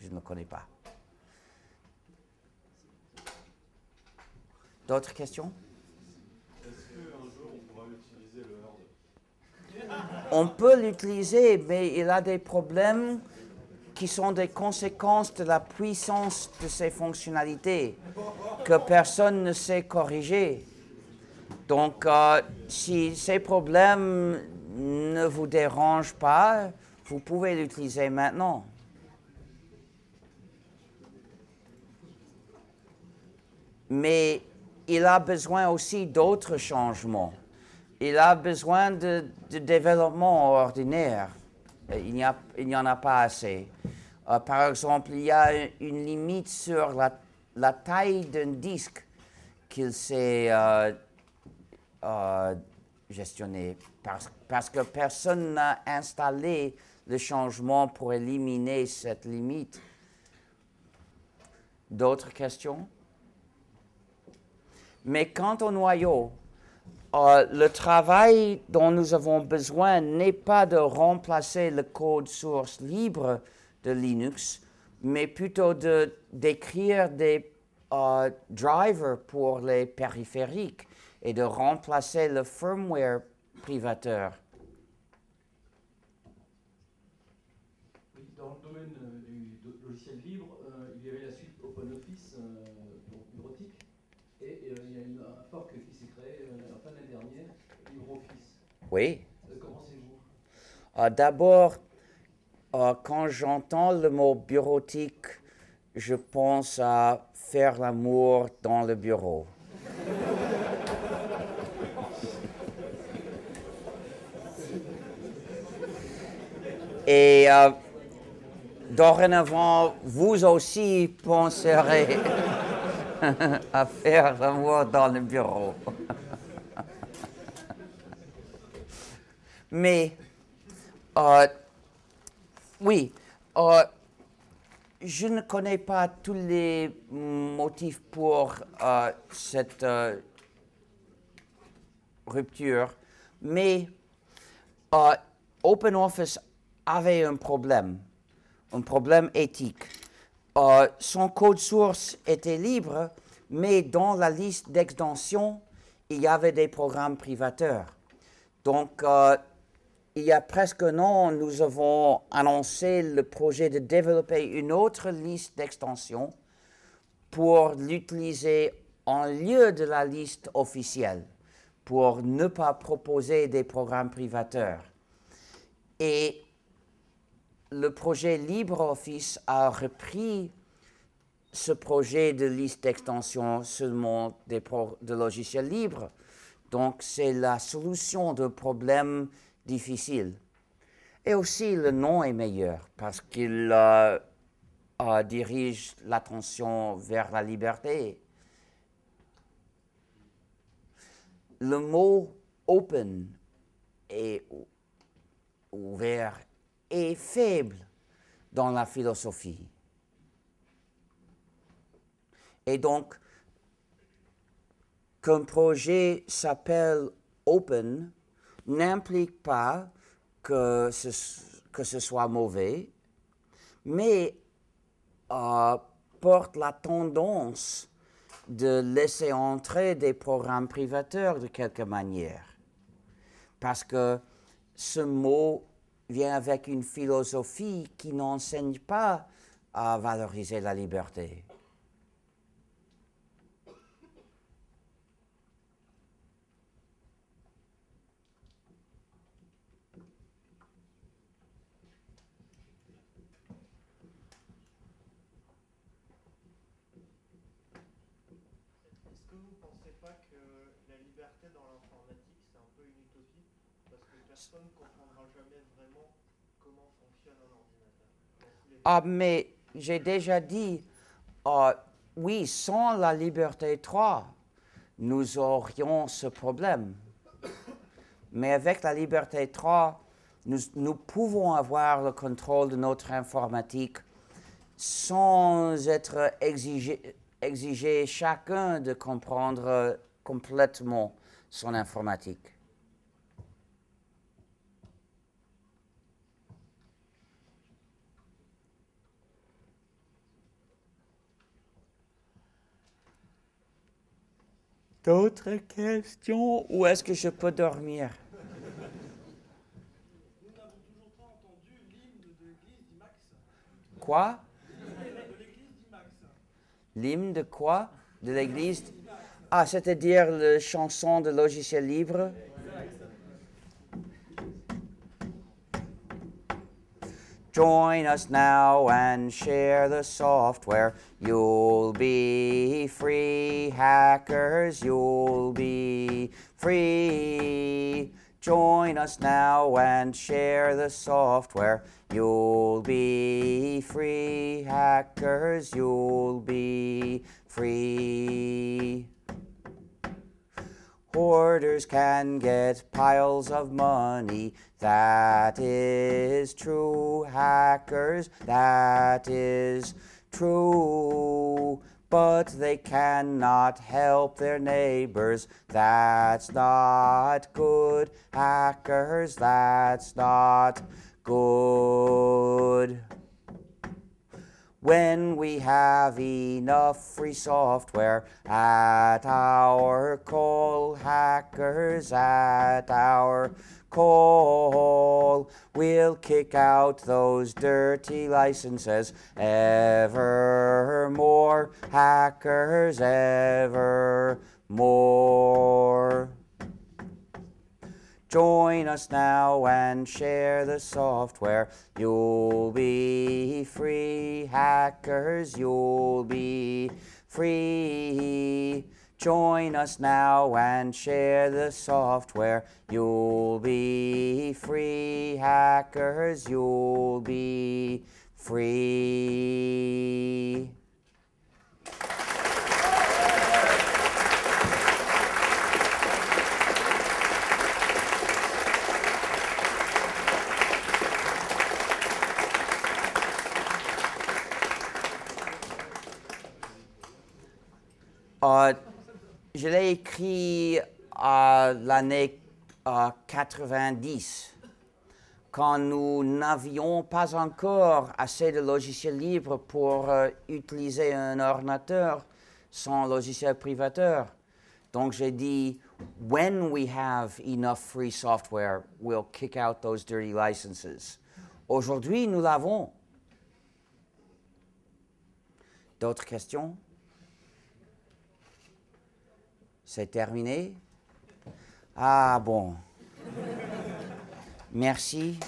Je ne le connais pas. D'autres questions?
Est-ce qu'un jour on pourra utiliser le
On peut l'utiliser, mais il a des problèmes qui sont des conséquences de la puissance de ses fonctionnalités que personne ne sait corriger. Donc, euh, si ces problèmes ne vous dérangent pas, vous pouvez l'utiliser maintenant. Mais il a besoin aussi d'autres changements. Il a besoin de, développement ordinaire. Il n'y en a pas assez. Euh, par exemple, il y a une limite sur la, taille d'un disque qu'il sait euh, euh, gestionné parce, que personne n'a installé le changement pour éliminer cette limite. D'autres questions? Mais quant au noyau, euh, le travail dont nous avons besoin n'est pas de remplacer le code source libre de Linux, mais plutôt de, d'écrire des euh, drivers pour les périphériques et de remplacer le firmware privateur.
Dans le domaine euh, du logiciel libre, euh, il y avait la suite OpenOffice, euh, bureautique, et euh, il y a un fork qui s'est créé euh, en fin d'année dernière, LibreOffice.
Oui.
Comment pensez-vous
Euh, D'abord, quand j'entends le mot bureautique, je pense à faire l'amour dans le bureau. Et euh, dorénavant, vous aussi penserez à faire l'amour dans le bureau. Mais euh, oui, euh, je ne connais pas tous les motifs pour cette rupture, mais euh, OpenOffice avait un problème, un problème éthique. Euh, son code source était libre, mais dans la liste d'extensions, il y avait des programmes privateurs. Donc, euh, il y a presque un an, nous avons annoncé le projet de développer une autre liste d'extensions pour l'utiliser en lieu de la liste officielle, pour ne pas proposer des programmes privateurs. Et le projet LibreOffice a repris ce projet de liste d'extension seulement des de logiciels libres. Donc, c'est la solution de problèmes difficiles. Et aussi, le nom est meilleur parce qu'il euh, dirige l'attention vers la liberté. Le mot open ou- ouvert est faible dans la philosophie. Et donc, qu'un projet s'appelle open n'implique pas que ce, que ce soit mauvais, mais euh, porte la tendance de laisser entrer des programmes privateurs de quelque manière. Parce que ce mot vient avec une philosophie qui n'enseigne pas à valoriser la liberté.
Est-ce que vous ne pensez pas que la liberté dans l'informatique, c'est un peu une utopie Parce que personne ne comprendra jamais vraiment comment fonctionne un ordinateur. Dans tous les
Ah, mais j'ai déjà dit, euh, oui, sans la liberté 3, nous aurions ce problème. Mais avec la liberté 3, nous, nous pouvons avoir le contrôle de notre informatique sans être exigé, exigé chacun de comprendre complètement son informatique. D'autres questions Où est-ce que je peux dormir
Nous n'avons toujours pas entendu l'hymne de l'église.
Quoi? L'hymne de quoi? De l'église? Ah, c'est-à-dire la chanson de logiciel libre? Join us now and share the software. You'll be free, hackers. You'll be free. Join us now and share the software. You'll be free, hackers. You'll be free. Hoarders can get piles of money. That is true, hackers, that is true. But they cannot help their neighbors. That's not good, hackers, that's not good. When we have enough free software at our call, hackers at our call, we'll kick out those dirty licenses evermore, hackers evermore. Join us now and share the software. You'll be free, hackers, you'll be free. Join us now and share the software. You'll be free, hackers, you'll be free. Euh, je l'ai écrit à l'année euh, 90, quand nous n'avions pas encore assez de logiciels libres pour euh, utiliser un ordinateur sans logiciel privateur. Donc j'ai dit, when we have enough free software, we'll kick out those dirty licenses. Aujourd'hui, nous l'avons. D'autres questions? C'est terminé? Ah bon. Merci.